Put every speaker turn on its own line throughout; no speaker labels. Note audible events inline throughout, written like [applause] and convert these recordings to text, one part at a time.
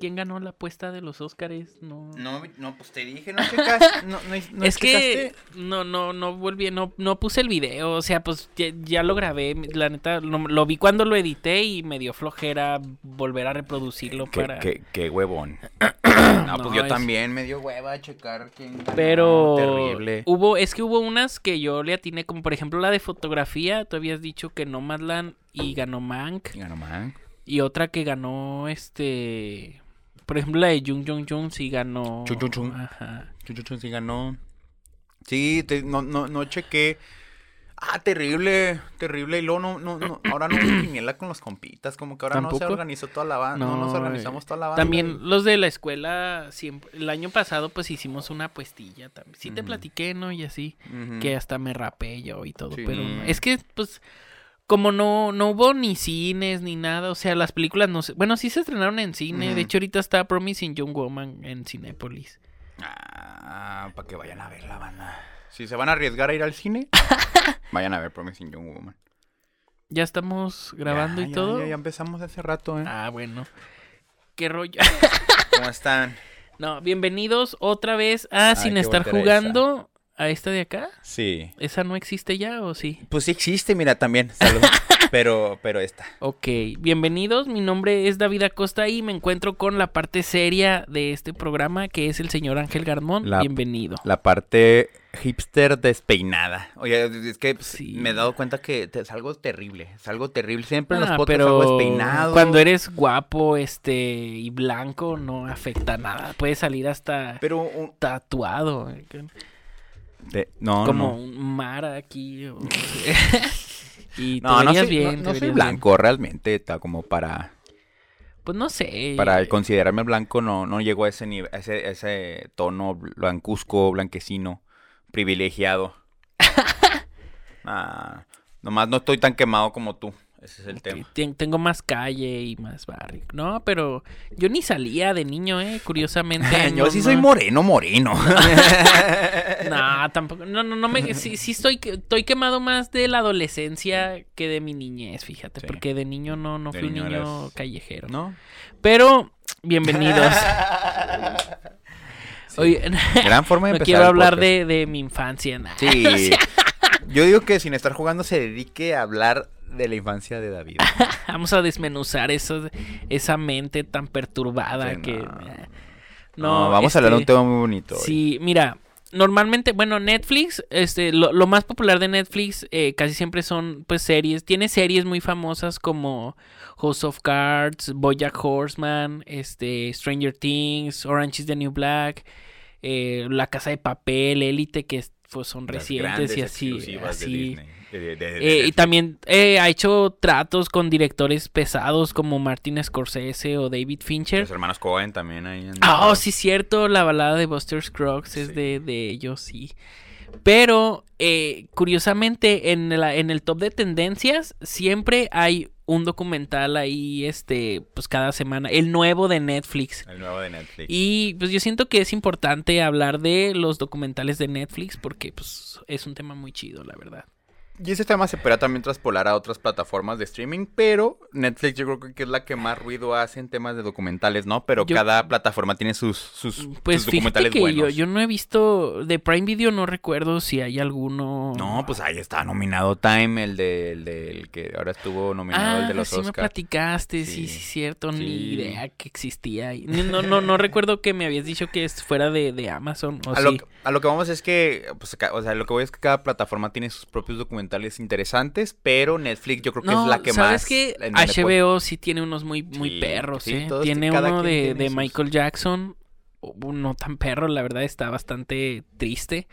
quién ganó la apuesta de los Óscares? No.
No, no, pues te dije, no checaste. No, no, no
es que no, no, no volví, no, no puse el video, o sea, pues ya, ya lo grabé, la neta, lo, lo vi cuando lo edité y me dio flojera volver a reproducirlo
Qué,
para...
qué- qué huevón. [clears throat] no, pues
No,
yo
es-
también me dio hueva a checar quién ganó.
Pero
Terrible.
hubo, es que hubo unas que yo le atiné, como por ejemplo la de fotografía, tú habías dicho que no Madland y ganó Mank,
Ganó man.
y otra que ganó este, por ejemplo la de Jung Jung Jung sí ganó.
Chung Chung Chung.
Ajá.
Chuchuchun sí ganó. Sí, te- no, no, no chequé. Ah, terrible, terrible. Y luego no, no, no, [clears throat] ahora no quiniela con los compitas, como que ahora no se organizó toda la banda. No, nos
No,
organizamos toda la banda.
También los de la escuela, siempre, el año pasado pues hicimos una apuestilla también. Sí te platiqué, ¿no? Y así, que hasta me rapé yo y todo.
Sí.
Pero es que pues como no, no hubo ni cines ni nada, o sea, las películas no se... Bueno, sí se estrenaron en cine. De hecho, ahorita está Promising Young Woman en Cinépolis.
Ah, para que vayan a ver la banda. Si se van a arriesgar a ir al cine, [laughs] vayan a ver Promising Young Woman.
Ya estamos grabando
Ya,
y
ya,
todo.
Ya, ya empezamos hace rato, ¿eh?
Ah, bueno. ¿Qué rollo? [laughs]
¿Cómo están?
no, bienvenidos otra vez a Sin estar jugando a esta de acá.
Sí.
¿Esa no existe ya o sí?
Pues sí existe, mira, también. Salud. [laughs] pero, pero esta.
Ok, bienvenidos. Mi nombre es David Acosta y me encuentro con la parte seria de este programa que es el señor Ángel Garmón.
La-
Bienvenido.
La parte hipster despeinada. Oye, es que pues,
Sí.
me he dado cuenta que te- es algo terrible. Es algo terrible. Siempre en los
Ah,
podcasts algo despeinado.
cuando eres guapo este y blanco no afecta nada. Puede salir hasta
Pero un-
tatuado.
De- no,
como
no.
un mar aquí. o- [laughs] y te
No, no soy,
bien.
no- soy
verías bien.
blanco, realmente. Está como para,
Pues no sé.
para considerarme blanco, no, no llego a ese nivel, a ese, a ese tono blancuzco, blanquecino, privilegiado. [laughs] Ah, nomás no estoy tan quemado como tú. Ese es el tema.
ten- Tengo más calle y más barrio. No, pero yo ni salía de niño, eh, curiosamente. [laughs]
Yo
no-
sí soy
no-
moreno, moreno. [laughs]
No, tampoco. No, no, no me. Sí, sí estoy, estoy quemado más de la adolescencia que de mi niñez, fíjate.
Sí.
Porque de niño no, no
De
fui un
niño
callejero.
¿No?
Pero, bienvenidos. [laughs]
Sí.
Oye,
Gran forma de
no
empezar
quiero hablar de, de mi infancia. nah.
Sí. Yo digo que sin estar jugando se dedique a hablar de la infancia de David. [laughs]
Vamos a desmenuzar eso, esa mente tan perturbada
Sí,
que.
no. No, vamos a hablar de un
este,
tema muy bonito. hoy.
Sí, mira, normalmente, bueno, Netflix, este, lo, lo más popular de Netflix eh, casi siempre son, pues, series. Tiene series muy famosas como House of Cards, BoJack Horseman, este, Stranger Things, Orange is the New Black, eh, La Casa de Papel, Élite, que es- pues, son
Las
recientes y así.
de
así.
Disney, de- de- de- de
Eh, y también eh, ha hecho tratos con directores pesados como Martin Scorsese o David Fincher.
Los hermanos Cohen también ahí.
Ah, oh, sí, cierto. La balada de Buster Scruggs es
Sí.
de ellos, sí. Pero, eh, curiosamente, en, la- en el top de tendencias siempre hay un documental ahí, este, pues cada semana. El nuevo de Netflix.
El nuevo de Netflix.
Y pues yo siento que es importante hablar de los documentales de Netflix porque pues es un tema muy chido, la verdad.
Y ese tema se podrá también traspolar a otras plataformas de streaming, pero Netflix yo creo que es la que más ruido hace en temas de documentales, ¿no? Pero
Yo-
cada plataforma tiene sus, sus,
Pues
sus documentales
que yo,
buenos.
yo no he visto de Prime Video, no recuerdo si hay alguno.
No, pues ahí está nominado Time, el de- el del que ahora estuvo nominado,
Ah,
el de los
sí me
Oscars.
platicaste, sí,
Sí.
sí, cierto, ni idea que existía. No, no, no recuerdo que me habías dicho que es fuera de, de Amazon, o
A lo,
sí.
que- a lo que vamos es que, pues, o sea, lo que voy es que cada plataforma tiene sus propios documentales interesantes, pero Netflix yo creo que
No,
es la que
¿sabes
más...
que HBO sí tiene unos muy, muy
Sí,
perros,
sí,
¿eh? Tiene uno de,
tiene
de
sus-
Michael Jackson, uno tan perro, la verdad está bastante triste.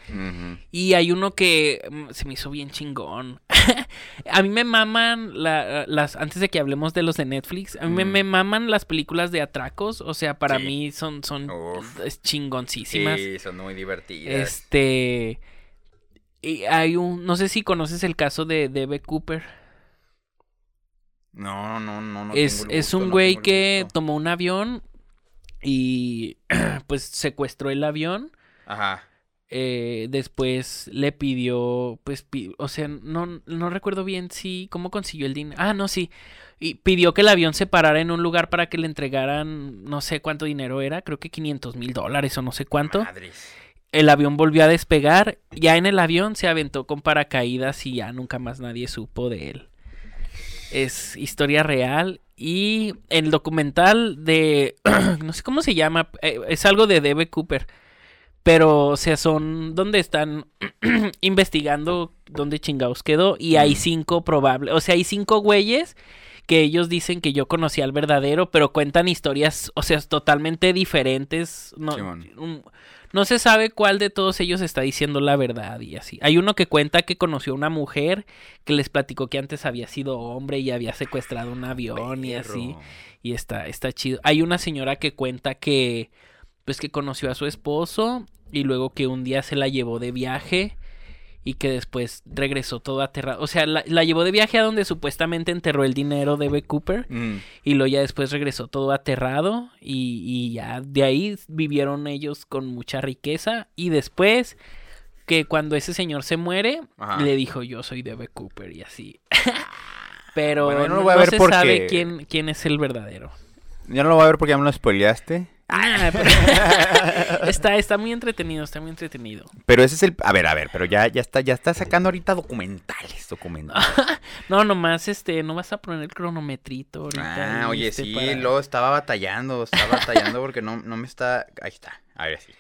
Y hay uno que mm, se me hizo bien chingón. [laughs] a mí me maman la- las antes de que hablemos de los de Netflix, a mí me,
Mm.
me maman las películas de atracos, o sea, para
Sí.
mí son son
Uf.
chingoncísimas.
Sí, son muy divertidas.
Este y hay un no sé si conoces el caso de Debe Cooper.
No, no, no, no.
es
tengo el
es un güey que tomó un avión y [clears throat] pues secuestró el avión
Ajá.
eh, después le pidió, pues, pi- o sea, no, no recuerdo bien si, cómo consiguió el dinero. Ah, no, sí. Y pidió que el avión se parara en un lugar para que le entregaran, no sé cuánto dinero era, creo que 500 mil dólares o no sé cuánto.
Madres.
El avión volvió a despegar, ya en el avión se aventó con paracaídas y ya nunca más nadie supo de él. Es historia real y el documental de, [clears throat] no sé cómo se llama, eh, es algo de Debe Cooper. Pero, o sea, son donde están [clears throat] investigando dónde chingados quedó. Y hay
Mm.
cinco probables. O sea, hay cinco güeyes que ellos dicen que yo conocí al verdadero, pero cuentan historias, o sea, totalmente diferentes. No, un- no se sabe cuál de todos ellos está diciendo la verdad y así. Hay uno que cuenta que conoció a una mujer que les platicó que antes había sido hombre y había secuestrado un avión y así. Y está, está chido. Hay una señora que cuenta que, pues que conoció a su esposo y luego que un día se la llevó de viaje y que después regresó todo aterrado. O sea, la, la llevó de viaje a donde supuestamente enterró el dinero de B. Cooper
Mm.
y luego ya después regresó todo aterrado y, y ya de ahí vivieron ellos con mucha riqueza y después que cuando ese señor se muere
Ajá.
le dijo yo soy de B. Cooper y así. [laughs] Pero
Bueno, no, lo voy a ver
se
porque-
sabe quién, quién es el verdadero.
Ya no lo voy a ver porque ya me lo spoileaste.
Ah, pero- [laughs] está, está muy entretenido, está muy entretenido.
Pero ese es el. A ver, a ver, pero ya, ya está, ya está sacando ahorita documentales, documentales. [laughs]
No, nomás este, no vas a poner el cronometrito ahorita.
Ah, oye,
este,
sí,
para-
luego estaba batallando, estaba batallando porque no, no me está. Ahí está, a ver sí.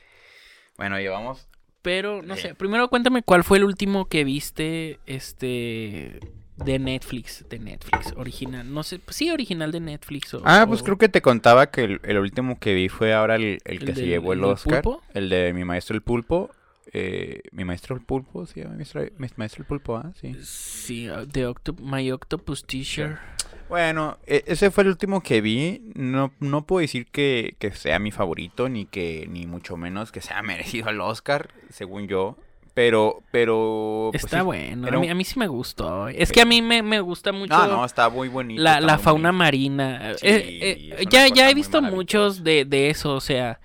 Bueno, llevamos.
Pero, no
Sí.
sé, primero cuéntame cuál fue el último que viste, este, de Netflix, de Netflix, original. No sé, pues sí, original de Netflix. O,
Ah, pues
o-
creo que te contaba que el, el último que vi fue ahora el, el que
¿El
se
del-
llevó el Oscar.
pulpo?
El de mi maestro el pulpo. Eh, mi maestro el pulpo, sí, mi maestro, mi maestro el pulpo, ah, sí.
Sí, uh, The Octo- My Octopus Teacher.
Bueno, e- ese fue el último que vi. No, no puedo decir que, que sea mi favorito, ni que, ni mucho menos que sea [laughs] merecido el Oscar, según yo. Pero, pero. pues
Está
sí.
bueno, a mí,
un-
a mí sí me gustó. Es que a mí me, me gusta mucho
No, no, está muy bonito.
la, la fauna
bonito.
marina.
Sí,
Eh, eh, ya, ya he visto muchos de, de eso, o sea,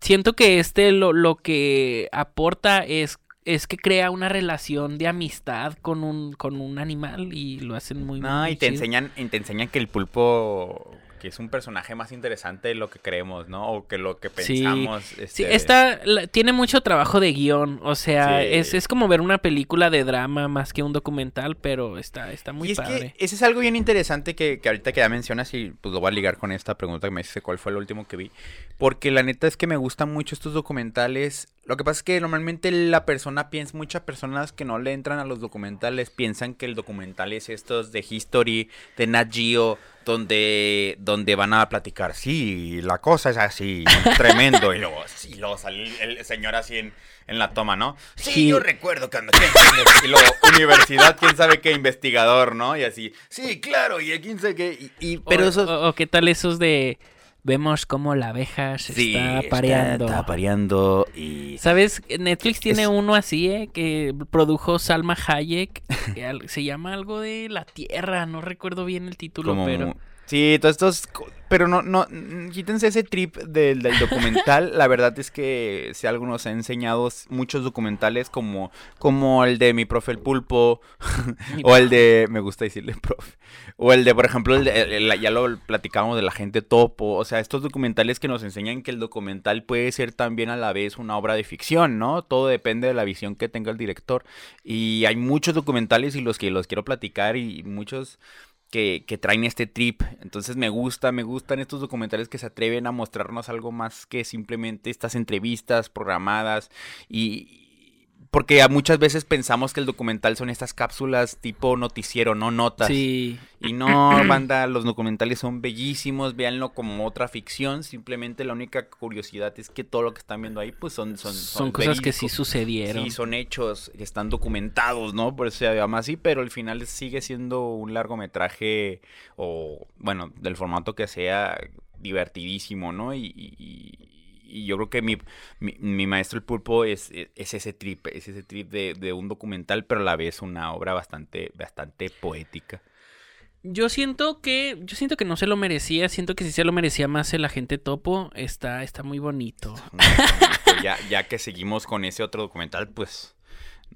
siento que este lo, lo que aporta es, es que crea una relación de amistad con un, con un animal y lo hacen muy
No,
muy
y te
chido.
enseñan, y te enseñan que el pulpo, que es un personaje más interesante de lo que creemos, ¿no? O que lo que
Sí.
pensamos.
Sí,
este,
esta la- tiene mucho trabajo de guion, o sea,
Sí.
es, es como ver una película de drama más que un documental, pero está, está muy
y es
padre.
que ese es algo bien interesante que, que ahorita que ya mencionas y pues lo voy a ligar con esta pregunta que me dice cuál fue el último que vi. Porque la neta es que me gustan mucho estos documentales. Lo que pasa es que normalmente la persona piensa, muchas personas que no le entran a los documentales piensan que el documental es estos de History, de Nat Geo, donde, donde van a platicar, sí, la cosa es así, [laughs] tremendo. Y luego, sí, luego sale el, el señor así en, en la toma, ¿no? Sí,
Sí.
yo recuerdo cuando... Y luego, universidad, quién sabe qué, investigador, ¿no? Y así, sí, claro, y quién sabe qué. Y, y- pero
o,
esos...
o- o qué tal esos de vemos cómo la abeja se
Sí,
está pareando.
Está, pareando y...
¿Sabes? Netflix tiene
Es-
uno así, ¿eh? Que produjo Salma Hayek. [laughs] que se llama algo de la Tierra. No recuerdo bien el título,
como...
pero...
Sí, todos estos... Pero no, no, mm, quítense ese trip del, del documental. [laughs] La verdad es que si algo nos ha enseñado muchos documentales como, como el de Mi Profe el Pulpo, [laughs] o el de... Me gusta decirle profe. O el de, por ejemplo, el de- el- el- ya lo platicamos de la gente topo. O sea, estos documentales que nos enseñan que el documental puede ser también a la vez una obra de ficción, ¿no? Todo depende de la visión que tenga el director. Y hay muchos documentales y los que los quiero platicar y muchos que, traen este trip. Entonces me gusta, me gustan estos documentales que se atreven a mostrarnos algo más que simplemente estas entrevistas programadas y porque muchas veces pensamos que el documental son estas cápsulas tipo noticiero, no notas.
Sí.
Y no, [clears throat] banda, los documentales son bellísimos, véanlo como otra ficción, simplemente la única curiosidad es que todo lo que están viendo ahí pues son son,
Son cosas que sí sucedieron.
Sí, son hechos que están documentados, ¿no? Por eso se llama así, pero al final sigue siendo un largometraje o, bueno, del formato que sea, divertidísimo, ¿no? Y, y- y- yo creo que mi, mi, mi maestro el pulpo es, es, es ese trip, es ese trip de, de un documental, pero a la vez una obra bastante, bastante poética.
Yo siento que yo siento que no se lo merecía, siento que si se lo merecía más el agente topo, está está muy bonito.
Muy bonito, [laughs] ya, ya que seguimos con ese otro documental, pues...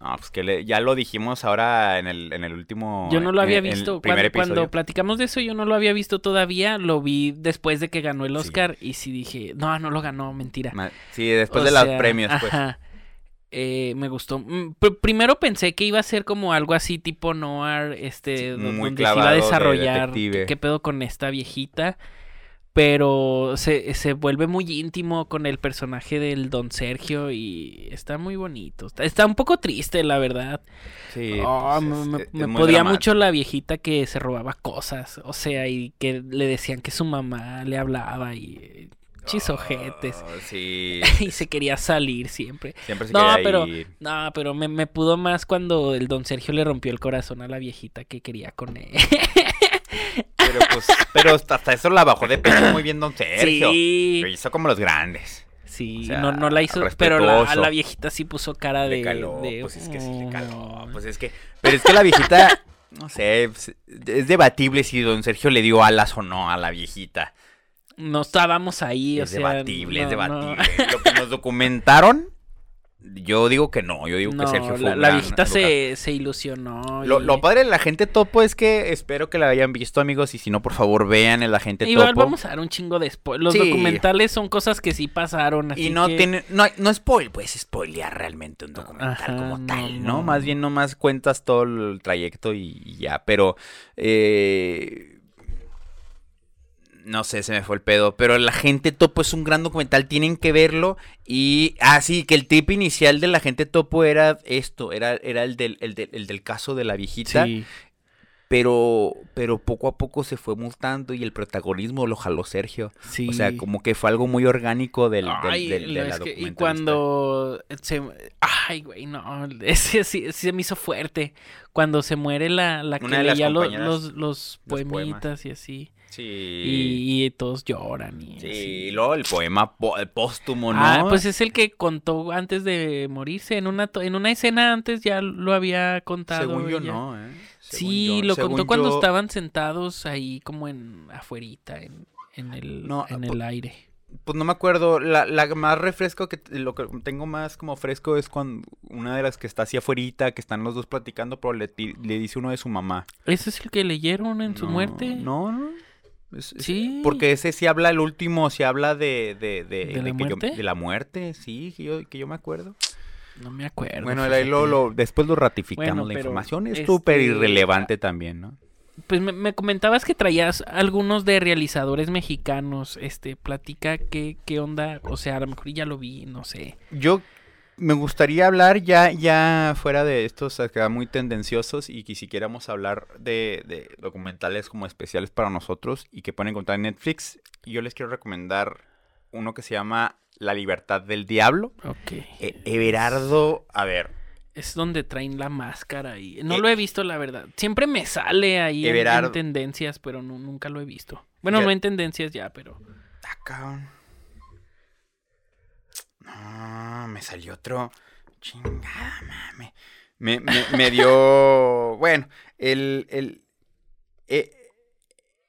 No, pues que le- ya lo dijimos ahora en el, en el último...
Yo no lo había
en
visto. Cuando, platicamos de eso, yo no lo había visto todavía. Lo vi después de que ganó el
Sí.
Oscar. Y sí dije, no, no lo ganó, mentira.
Sí, después
O
de los premios, pues.
Ajá. Eh, me gustó. Mm, pr- primero pensé que iba a ser como algo así tipo noir, este,
Sí,
donde se iba a
de
desarrollar qué pedo con esta viejita. Pero se, se vuelve muy íntimo con el personaje del Don Sergio y está muy bonito. Está, está un poco triste, la verdad.
Sí,
Ah,
pues,
me
es-
me-
es
me
muy
podía
dramático.
mucho la viejita que se robaba cosas. O sea, y que le decían que su mamá le hablaba y chisojetes.
Oh, sí, [laughs]
y se quería salir siempre.
siempre se
No,
quería
pero-
ir.
No, pero me, me pudo más cuando el don Sergio le rompió el corazón a la viejita que quería con él. [laughs]
Pero pues, pero hasta eso la bajó de pecho muy bien Don Sergio.
Sí,
Lo hizo como los grandes.
sí,
o sea,
no, no la hizo, pero la, a la viejita sí puso cara de...
Le caló,
de,
pues es que sí le caló.
"Oh".
Pues es que, pero es que la viejita, [laughs] no sé, pues, es debatible si Don Sergio le dio alas o no a la viejita.
No estábamos ahí, o
es
sea...
debatible, es
no.
debatible. Lo que nos documentaron, [laughs] yo digo que no, yo digo
No,
que Sergio fue
la, la viejita se, se ilusionó.
Lo,
y-
lo padre de la gente topo es que espero que la hayan visto, amigos, y si no, por favor, vean el agente
Igual
topo.
vamos a dar un chingo de spoilers. Los
Sí.
documentales son cosas que sí pasaron. Así
Y no
que-
tiene, no, no spoil, pues spoilear realmente un documental
Ajá,
como
no,
tal, ¿no?
no.
Más bien nomás cuentas todo el trayecto y, y ya, pero eh, no sé, se me fue el pedo, pero la gente topo es un gran documental, tienen que verlo y ah sí, que el tip inicial de la gente topo era esto, era, era el del, el del, el del caso de la viejita,
Sí.
pero pero poco a poco se fue mutando y el protagonismo lo jaló Sergio.
Sí.
O sea, como que fue algo muy orgánico del, del,
Ay,
del- de la
que- y cuando se ay güey no ese sí, se me hizo fuerte cuando se muere la, la que leía los los poemitas y así
Sí.
y, y todos lloran y
sí,
así.
y luego el poema po- el póstumo, ¿no?
Ah, pues es el que contó antes de morirse en una en una escena antes ya lo había contado
Según yo no, ¿eh? Según
Sí,
yo-
lo
según
contó cuando estaban sentados ahí como en afuerita en, en el
No,
en
pues-
el aire.
Pues no me acuerdo, la, la más refresco que, lo que tengo más como fresco es cuando una de las que está así afuerita, que están los dos platicando, pero le, le dice uno de su mamá.
¿Ese es el que leyeron en su muerte?
No, no. Es- es-
Sí.
Porque ese sí habla, el último sí habla de... ¿De, de,
¿De la
que yo-
muerte?
de la muerte, sí, que yo, que yo me acuerdo.
No me acuerdo.
Bueno, ahí lo,
fíjate.
lo- después lo ratificamos.
Bueno,
la información es
este,
súper irrelevante también, ¿no?
Pues me, me comentabas que traías algunos de realizadores mexicanos. Este, platica qué, qué onda. O sea, a lo mejor ya lo vi, no sé.
Yo me gustaría hablar ya, ya fuera de estos acá muy tendenciosos y que si quisiéramos hablar de, de documentales como especiales para nosotros y que pueden encontrar en Netflix. Yo les quiero recomendar uno que se llama La libertad del diablo.
Ok.
E- Everardo, a ver,
Es donde traen la máscara y... No
Eh,
lo he visto, la verdad. Siempre me sale ahí en, tendencias, pero no- nunca lo he visto. Bueno,
Ya-
no en tendencias ya, pero...
Ah, cabrón. No, me salió otro. Chingada, mame. Me, me, dio. Bueno, el. el eh,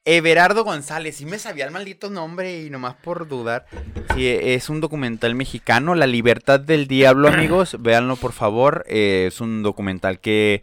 Everardo González. Sí me sabía el maldito nombre y nomás por dudar. Sí, es un documental mexicano. La libertad del diablo, amigos. Véanlo, por favor. Eh, es un documental que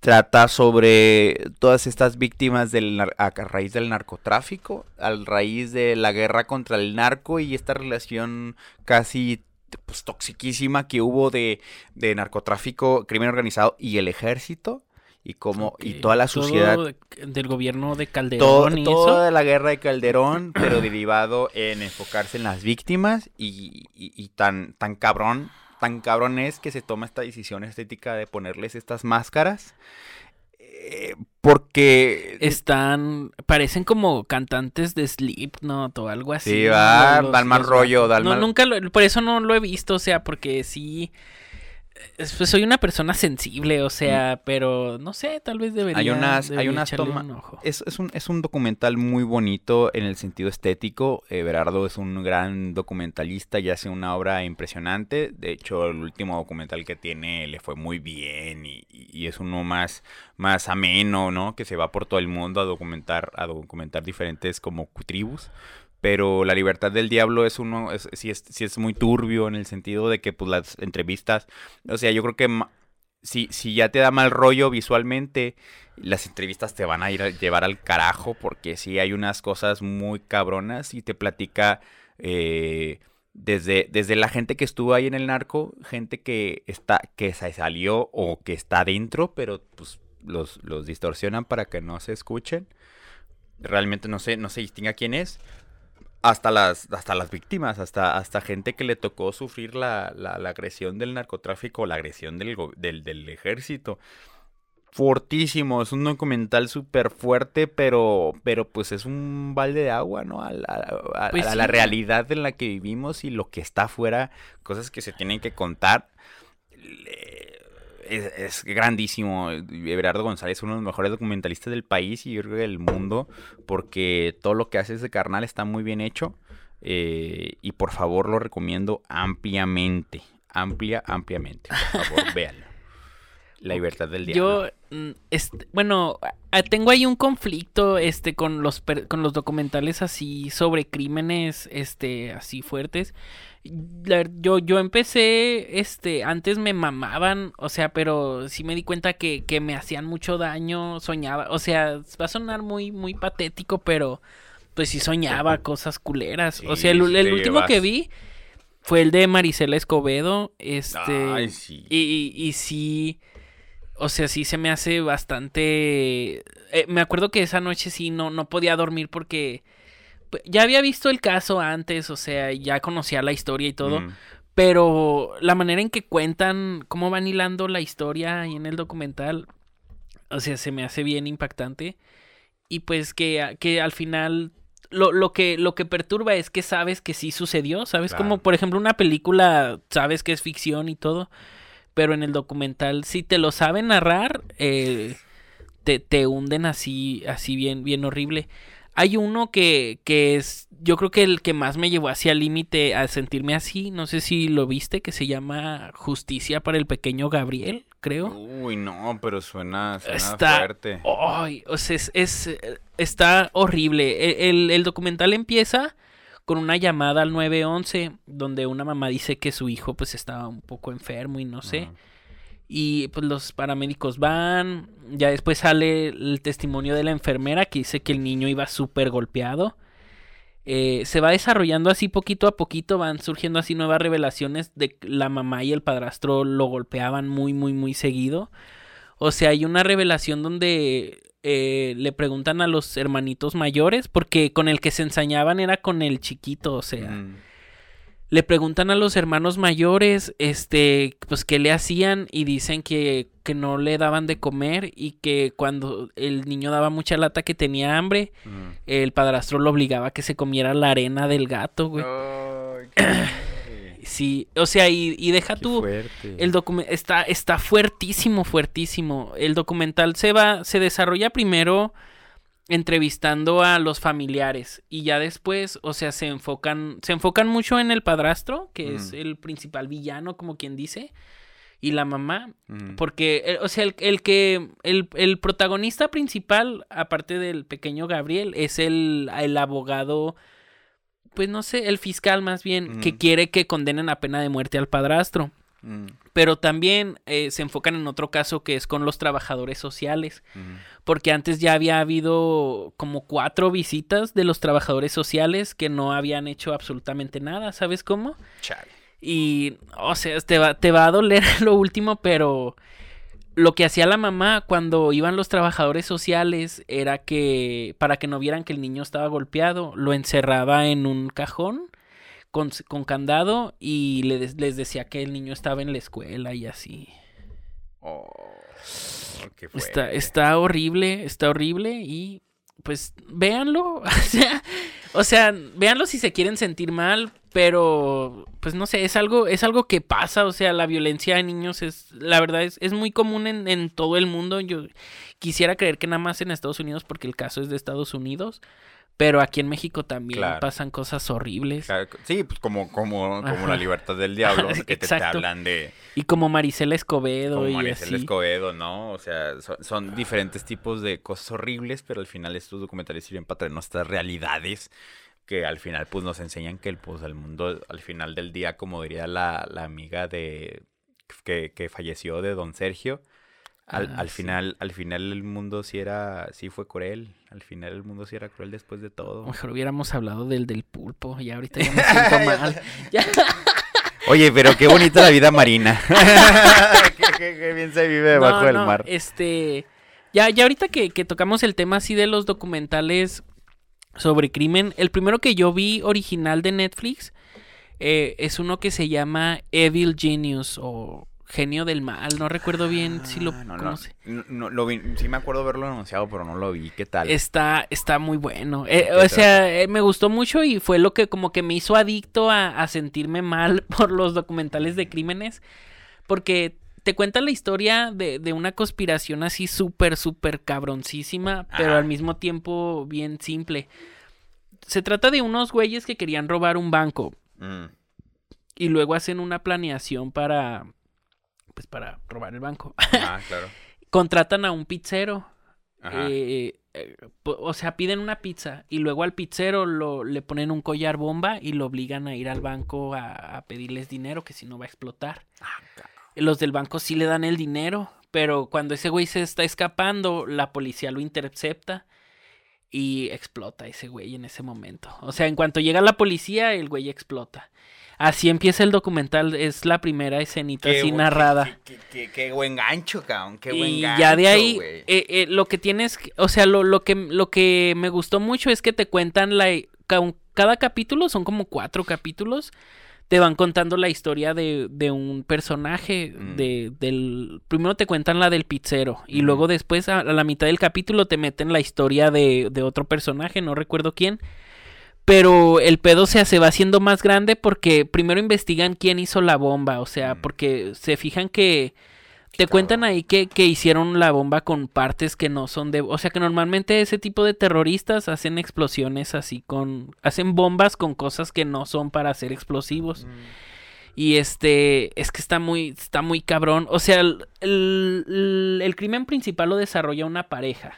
trata sobre todas estas víctimas del a raíz del narcotráfico, a raíz de la guerra contra el narco y esta relación casi pues, toxiquísima que hubo de, de narcotráfico, crimen organizado y el ejército y como y toda la
todo
sociedad
de- del gobierno de
todo-
Calderón y eso.
toda la guerra de Calderón, pero derivado en enfocarse en las víctimas y, y- y tan, tan cabrón, tan cabrón es que se toma esta decisión estética de ponerles estas máscaras. Eh, porque
Están, parecen como cantantes de Slipknot o algo así.
Sí, va, dan rollo, dan
no,
mal-
nunca lo, por eso no lo he visto, o sea, porque sí, pues soy una persona sensible, o sea, pero no sé, tal vez debería.
Hay unas- hay
debería
unas
echarle
toma-
un
es, es un, es un documental muy bonito en el sentido estético. Everardo es un gran documentalista y hace una obra impresionante. De hecho, el último documental que tiene le fue muy bien y- y es uno más, más ameno, ¿no? Que se va por todo el mundo a documentar, a documentar diferentes como tribus. Pero La Libertad del Diablo es uno, es, sí, es, sí es muy turbio en el sentido de que pues las entrevistas, o sea, yo creo que si, si ya te da mal rollo visualmente, las entrevistas te van a ir a llevar al carajo porque sí hay unas cosas muy cabronas y te platica eh, desde, desde la gente que estuvo ahí en el narco, gente que está, que se salió o que está dentro, pero pues los, los distorsionan para que no se escuchen. Realmente no sé, no se distinga quién es hasta las, hasta las víctimas, hasta, hasta gente que le tocó sufrir la, la, agresión del narcotráfico, la agresión del, del, del ejército. Fortísimo, es un documental súper fuerte, pero, pero pues es un balde de agua, ¿no? A, la, pues la realidad en la que vivimos y lo que está afuera, cosas que se tienen que contar es, grandísimo. Everardo González es uno de los mejores documentalistas del país y yo creo del mundo, porque todo lo que hace ese carnal está muy bien hecho. Eh, y por favor lo recomiendo ampliamente. Amplia, ampliamente. Por favor, [laughs] véanlo. La libertad del diablo.
Yo, mm, este, bueno, tengo ahí un conflicto este, con, los, con los documentales así sobre crímenes este, así fuertes. Yo, yo empecé, este, antes me mamaban, o sea, pero sí me di cuenta que, que me hacían mucho daño, soñaba, o sea, va a sonar muy, muy patético, pero pues sí soñaba cosas culeras. o sea, el, último que vi fue el de Marisela Escobedo, este, y, y, sí, o sea, sí se me hace bastante, eh, me acuerdo que esa noche sí no, no podía dormir porque pues, ya había visto el caso antes, o sea, ya conocía la historia y todo. Mm. Pero la manera en que cuentan, cómo van hilando la historia ahí en el documental, o sea, se me hace bien impactante. Y pues que, que al final lo, lo, que, lo que perturba es que sabes que sí sucedió, ¿sabes? Como por ejemplo una película, sabes que es ficción y todo, pero en el documental si te lo saben narrar, eh, te, te hunden así, así bien, bien horrible. Hay uno que, que es, yo creo que el que más me llevó hacia el límite a sentirme así, no sé si lo viste, que se llama Justicia para el pequeño Gabriel, creo.
Uy, no, pero suena, está, fuerte.
Ay, o sea, es, está horrible. E, el, el, documental empieza con una llamada al 911 donde una mamá dice que su hijo pues estaba un poco enfermo y no sé. Y pues los paramédicos van. Ya después sale el testimonio de la enfermera que dice que el niño iba súper golpeado. Eh, se va desarrollando así poquito a poquito, van surgiendo así nuevas revelaciones de que la mamá y el padrastro lo golpeaban muy, muy, muy seguido. O sea, hay una revelación donde eh, le preguntan a los hermanitos mayores, porque con el que se ensañaban era con el chiquito, o sea. Mm le preguntan a los hermanos mayores, este, pues qué le hacían y dicen que, que no le daban de comer y que cuando el niño daba mucha lata que tenía hambre, el padrastro lo obligaba a que se comiera la arena del gato, güey. [clears throat] sí, o sea, y, y deja tú, el documental está, está fuertísimo, fuertísimo. El documental se va, se desarrolla primero entrevistando a los familiares y ya después, o sea, se enfocan se enfocan mucho en el padrastro, que es el principal villano, como quien dice, y la mamá, porque eh, o sea, el, el que el, el, protagonista principal aparte del pequeño Gabriel es el, el abogado pues no sé, el fiscal más bien que quiere que condenen a pena de muerte al padrastro. Mm. Pero también eh, se enfocan en otro caso que es con los trabajadores sociales. Porque antes ya había habido como cuatro visitas de los trabajadores sociales que no habían hecho absolutamente nada. ¿Sabes cómo? Y, o sea, te va, te va a doler [laughs] lo último, pero lo que hacía la mamá cuando iban los trabajadores sociales era que, para que no vieran que el niño estaba golpeado, lo encerraba en un cajón con, candado y les, les, decía que el niño estaba en la escuela y así.
Oh,
está, está horrible, está horrible y pues véanlo. [laughs] o, sea, véanlo si se quieren sentir mal, pero pues no sé, es algo, es algo que pasa, o sea, la violencia de niños es, la verdad es, es muy común en, en todo el mundo. Yo quisiera creer que nada más en Estados Unidos porque el caso es de Estados Unidos, pero aquí en México también pasan cosas horribles.
Sí, pues como, como, como la libertad del diablo, [laughs] que te, hablan de...
Y como Maricela Escobedo como y
Maricela Escobedo, ¿no? O sea, son, diferentes tipos de cosas horribles, pero al final estos documentales sirven para traernos estas realidades que al final pues nos enseñan que el, pues, el mundo al final del día, como diría la, la amiga de que, que falleció de don Sergio, al,
Ah,
al
sí.
final, al final el mundo sí era, sí fue cruel. Al final el mundo sí era cruel después de todo.
Mejor hubiéramos hablado del del pulpo. Ya ahorita ya me [laughs] siento mal. [laughs] Ya.
Oye, pero qué bonita la vida marina. [laughs] qué, qué- qué bien se vive debajo
No,
del
no,
mar.
Este. Ya, ya ahorita que, que tocamos el tema así de los documentales sobre crimen, el primero que yo vi original de Netflix eh, es uno que se llama Evil Genius o Genio del Mal. No recuerdo bien si lo
Ah, no,
cómo
no, lo vi, sí me acuerdo haberlo anunciado, pero no lo vi. ¿Qué tal?
Está, está muy bueno. Eh,
¿De
o sea, eh, me gustó mucho y fue lo que como que me hizo adicto a, a sentirme mal [laughs] por los documentales de crímenes. Porque te cuenta la historia de, de una conspiración así súper, súper cabroncísima, pero al mismo tiempo bien simple. Se trata de unos güeyes que querían robar un banco
Mm,
y luego hacen una planeación para, pues para robar el banco.
Ah, [laughs] claro.
Contratan a un pizzero
Ajá.
eh, eh, o sea, piden una pizza y luego al pizzero lo, le ponen un collar bomba y lo obligan a ir al banco a, a pedirles dinero, que si no va a explotar.
Ah.
Los del banco sí le dan el dinero, pero cuando ese güey se está escapando, la policía lo intercepta y explota ese güey en ese momento. O sea, en cuanto llega la policía, el güey explota. Así empieza el documental, es la primera escenita así narrada.
Qué, qué- qué- qué buen gancho, cabrón. Qué buen
y
gancho.
ya de ahí, eh, eh, lo que tienes, o sea, lo, lo, que, lo que me gustó mucho es que te cuentan la... ca- Cada capítulo, son como cuatro capítulos, te van contando la historia de, de un personaje,
Mm.
de, del... Primero te cuentan la del pizzero, y
Mm.
luego después, a, a la mitad del capítulo, te meten la historia de, de otro personaje, no recuerdo quién. Pero el pedo se, se va haciendo más grande porque primero investigan quién hizo la bomba, o sea,
Mm.
porque se fijan que... Te cuentan ahí que, que hicieron la bomba con partes que no son de... O sea que normalmente ese tipo de terroristas hacen explosiones así con... Hacen bombas con cosas que no son para hacer explosivos.
Mm.
Y este... Es que está muy... Está muy cabrón. O sea, el, el, el- el crimen principal lo desarrolla una pareja.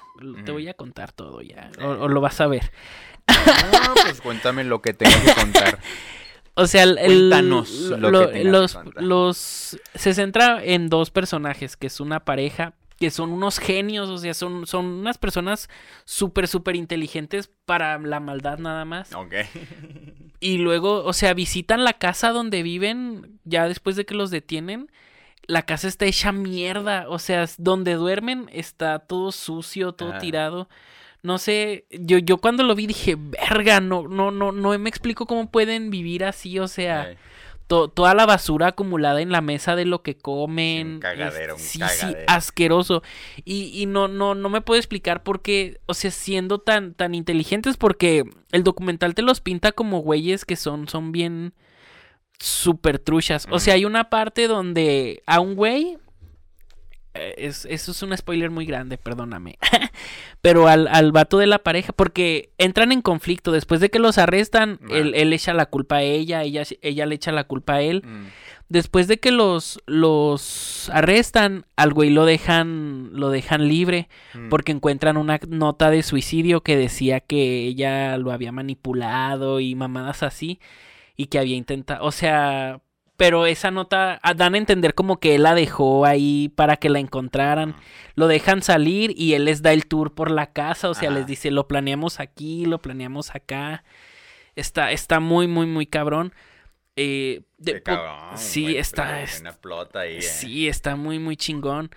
Te voy a contar todo ya. O, o lo vas a ver.
No, pues cuéntame lo que tengo que contar. [laughs]
O sea, el,
Cuéntanos
lo-
que tengas que
los, los se centra en dos personajes, que es una pareja, que son unos genios, o sea, son, son unas personas súper, súper inteligentes para la maldad nada más.
Ok. [laughs]
Y luego, o sea, visitan la casa donde viven, ya después de que los detienen. La casa está hecha mierda, o sea, donde duermen está todo sucio, todo
Ah.
tirado. No sé, yo, yo cuando lo vi dije, verga, no, no, no, no me explico cómo pueden vivir así, o sea, to- toda la basura acumulada en la mesa de lo que comen.
Sí, un cagadero, un
sí,
cagadero.
sí, asqueroso. Y, y no, no, no me puedo explicar por qué, o sea, siendo tan, tan inteligentes, porque el documental te los pinta como güeyes que son, son bien súper truchas. O sea, hay una parte donde a un güey. Eh, Es, eso es un spoiler muy grande, perdóname. [laughs] Pero al, al vato de la pareja, porque entran en conflicto. Después de que los arrestan, él echa la culpa a ella, ella, ella le echa la culpa a él.
Mm.
Después de que los, los arrestan, al güey lo dejan, lo dejan libre
Mm.
porque encuentran una nota de suicidio que decía que ella lo había manipulado y mamadas así y que había intentado, o sea, pero esa nota ah, dan a entender como que él la dejó ahí para que la encontraran, lo dejan salir y él les da el tour por la casa, o sea,
Ajá.
les dice, lo planeamos aquí, lo planeamos acá, está, está muy, muy, muy cabrón. Eh, de-
Qué cabrón,
sí, está,
Una plota ahí, eh.
Sí, está muy, muy chingón.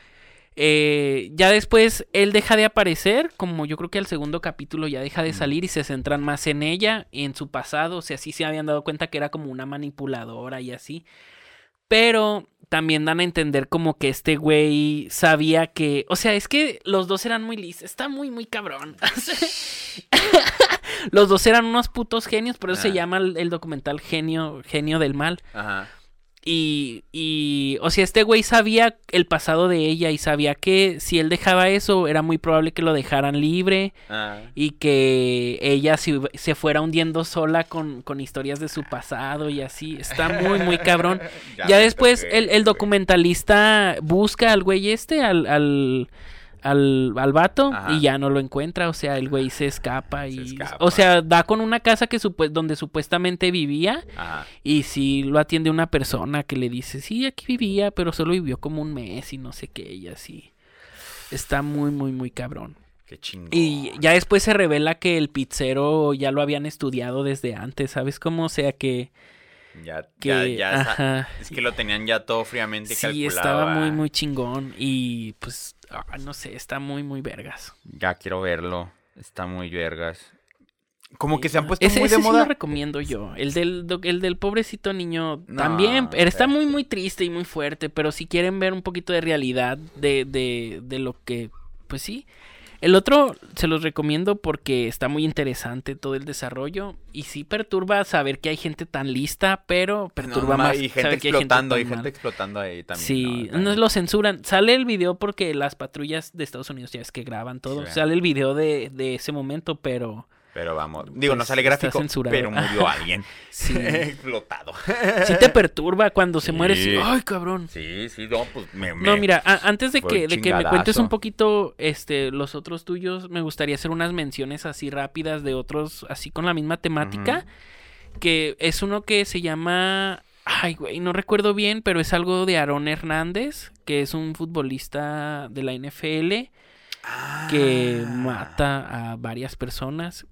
Eh, ya después él deja de aparecer, como yo creo que al segundo capítulo ya deja de salir y se centran más en ella y en su pasado. O sea, sí se habían dado cuenta que era como una manipuladora y así. Pero también dan a entender como que este güey sabía que. O sea, es que los dos eran muy listos. Está muy, muy cabrón. [laughs] los dos eran unos putos genios, por eso se
Ah.
llama el, el documental Genio, Genio del Mal.
Ajá.
Y, y, o sea, este güey sabía el pasado de ella y sabía que si él dejaba eso, era muy probable que lo dejaran libre
Ah.
y que ella se, se fuera hundiendo sola con, con historias de su pasado y así. Está muy, muy cabrón. [laughs] Ya después el, el documentalista busca al güey este, al, al, al, al vato
Ajá.
y ya no lo encuentra, o sea, el güey se escapa y...
escapa.
O sea, da con una casa que supu- donde supuestamente vivía
Ajá.
y si lo atiende una persona que le dice, sí, aquí vivía, pero solo vivió como un mes y no sé qué, y así. Está muy, muy, muy cabrón.
Qué chingón.
Y ya después se revela que el pizzero ya lo habían estudiado desde antes, ¿sabes cómo? O sea que...
Ya,
que
ya, ya sa-
ajá.
Es que lo tenían ya todo fríamente
Sí,
calculado.
estaba muy,
ah.
muy chingón. Y pues, ah, no sé, está muy, muy vergas.
Ya quiero verlo. Está muy vergas. Como que se han
no.
puesto
ese,
muy de
ese sí
moda.
lo recomiendo yo. El del, el del pobrecito niño
No,
también. pero está muy, muy triste y muy fuerte. Pero si quieren ver un poquito de realidad de, de, de lo que. Pues sí. El otro se los recomiendo porque está muy interesante todo el desarrollo. Y sí perturba saber que hay gente tan lista, pero
No,
perturba
ma,
más.
y gente
hay
explotando,
tan
y gente explotando ahí también.
Sí,
¿no?
no lo censuran. Sale el video porque las patrullas de Estados Unidos ya es que graban todo.
Sí.
Sale el video de, de ese momento, pero
Pero vamos, digo, no
Pues,
sale gráfico, pero murió [laughs] alguien.
sí. [laughs]
Explotado.
sí te perturba cuando se muere.
Sí.
Ay, cabrón.
Sí, sí, no, pues me...
No,
me-
mira, a- antes de que, de que me cuentes un poquito este, los otros tuyos, me gustaría hacer unas menciones así rápidas de otros, así con la misma temática. Que es uno que se llama. Ay, güey, no recuerdo bien, pero es algo de Aarón Hernández, que es un futbolista de la NFL que
Ah.
mata a varias personas.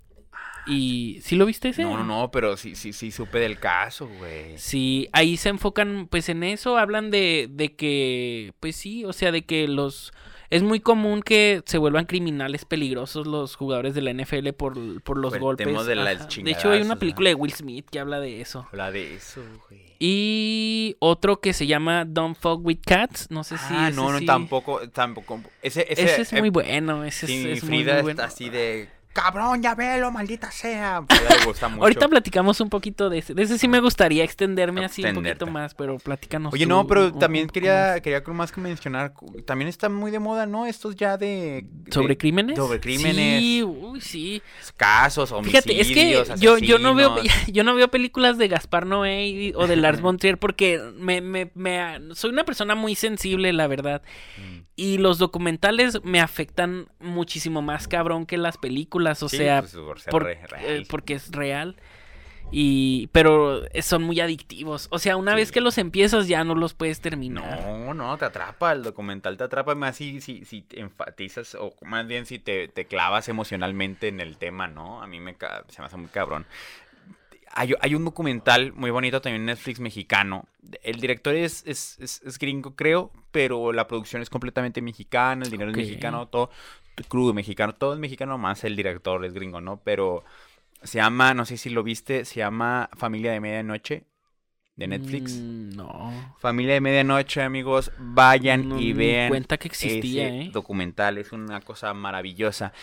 Y ¿sí lo viste ese?
No, no, no, pero sí, sí, sí supe del caso, güey.
Sí, ahí se enfocan pues en eso, hablan de, de que, pues sí, o sea, de que los... Es muy común que se vuelvan criminales peligrosos los jugadores de la NFL por, por los
Por el
golpes.
tema de las.
De hecho, hay una película de Will Smith que habla de eso.
Habla de eso, güey.
Y otro que se llama Don't Fuck with Cats. No sé si.
ah, no, no,
sí-
tampoco, tampoco. Ese, ese,
Ese, es
eh,
muy bueno. Ese
sí,
es, es muy,
Frida
muy
está
bueno.
así de... Cabrón, ya velo, maldita sea. A Frida le gusta mucho.
Ahorita platicamos un poquito de ese. De ese sí me gustaría extenderme así un poquito más, pero platícanos.
Oye,
tú
no, pero
un-
también
un
quería,
más.
quería más que mencionar, también está muy de moda, ¿no? Estos ya de... de
¿Sobre crímenes?
Sobre crímenes,
Sí, uy, sí.
casos, homicidios,
Fíjate, es que yo, yo no veo [laughs] yo no veo películas de Gaspar Noé y- o de Lars von Trier porque me, me, me- soy una persona muy sensible, la verdad.
Mm.
Y los documentales me afectan muchísimo más cabrón que las películas, o
Sí,
sea,
pues, por ser
por- eh, porque es real. Y pero son muy adictivos. O sea, una
Sí.
vez que los empiezas ya no los puedes terminar.
No, no, te atrapa, el documental te atrapa más si, si, si te enfatizas o más bien si te, te clavas emocionalmente en el tema, ¿no? A mí me, se me hace muy cabrón. Hay, hay un documental muy bonito también en Netflix mexicano. El director es, es, es, es gringo, creo, pero la producción es completamente mexicana, el dinero es mexicano, todo crudo mexicano, todo es mexicano, más el director es gringo, ¿no? Pero se llama, no sé si lo viste, se llama Familia de Medianoche de Netflix.
Mm, no.
Familia de Medianoche, amigos, vayan
No,
y vean
cuenta que existía,
ese
¿eh?
documental. Es una cosa maravillosa.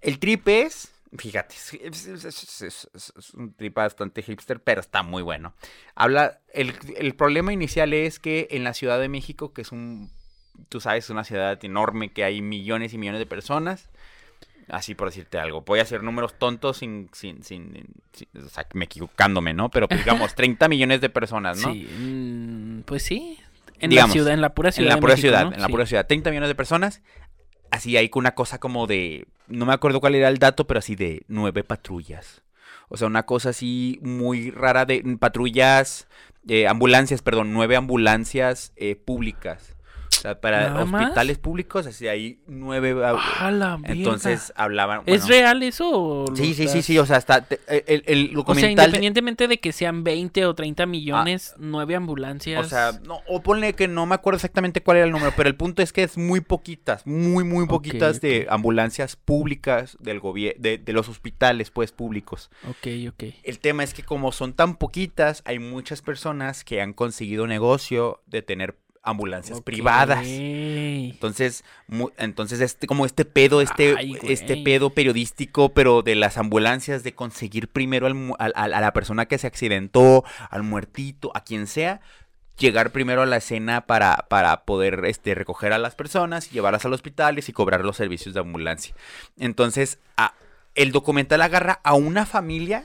El trip es, fíjate, es, un trip bastante hipster, pero está muy bueno. Habla, el, el problema inicial es que en la Ciudad de México, que es un, tú sabes, una ciudad enorme que hay millones y millones de personas. Así por decirte algo. Voy a hacer números tontos sin, sin, sin, sin- o sea, me equivocándome, ¿no? Pero pues, digamos, [laughs] 30 millones de personas, ¿no?
Sí, mm, pues sí. En
Digamos,
la ciudad, en la pura ciudad.
en la
de
pura
México,
ciudad,
¿no?
en la
Sí.
pura ciudad. 30 millones de personas. Así hay una cosa como de, no me acuerdo cuál era el dato, pero así de nueve patrullas. O sea, una cosa así muy rara de mm, patrullas, eh, ambulancias, perdón, nueve ambulancias eh, públicas. O sea, para hospitales públicos, así hay nueve. ah,
¡Ah, la
entonces hablaban.
¿Es real eso? o
Sí, sí, sí, sí. O sea, hasta te- el, el
O sea,
documental. de-
independientemente de que sean 20 o 30 millones, nueve ambulancias.
O sea, no, o ponle que no me acuerdo exactamente cuál era el número, pero el punto es que es muy poquitas, muy, muy poquitas de ambulancias públicas del gobierno, de, de los hospitales, pues, públicos.
ok, ok.
El tema es que como son tan poquitas, hay muchas personas que han conseguido negocio de tener ambulancias privadas. Entonces, mu- entonces este, como este pedo, este,
Ay,
este pedo periodístico, pero de las ambulancias, de conseguir primero al al- a la persona que se accidentó, al muertito, a quien sea, llegar primero a la escena para, para poder este, recoger a las personas, llevarlas al hospital y cobrar los servicios de ambulancia. Entonces, a- el documental agarra a una familia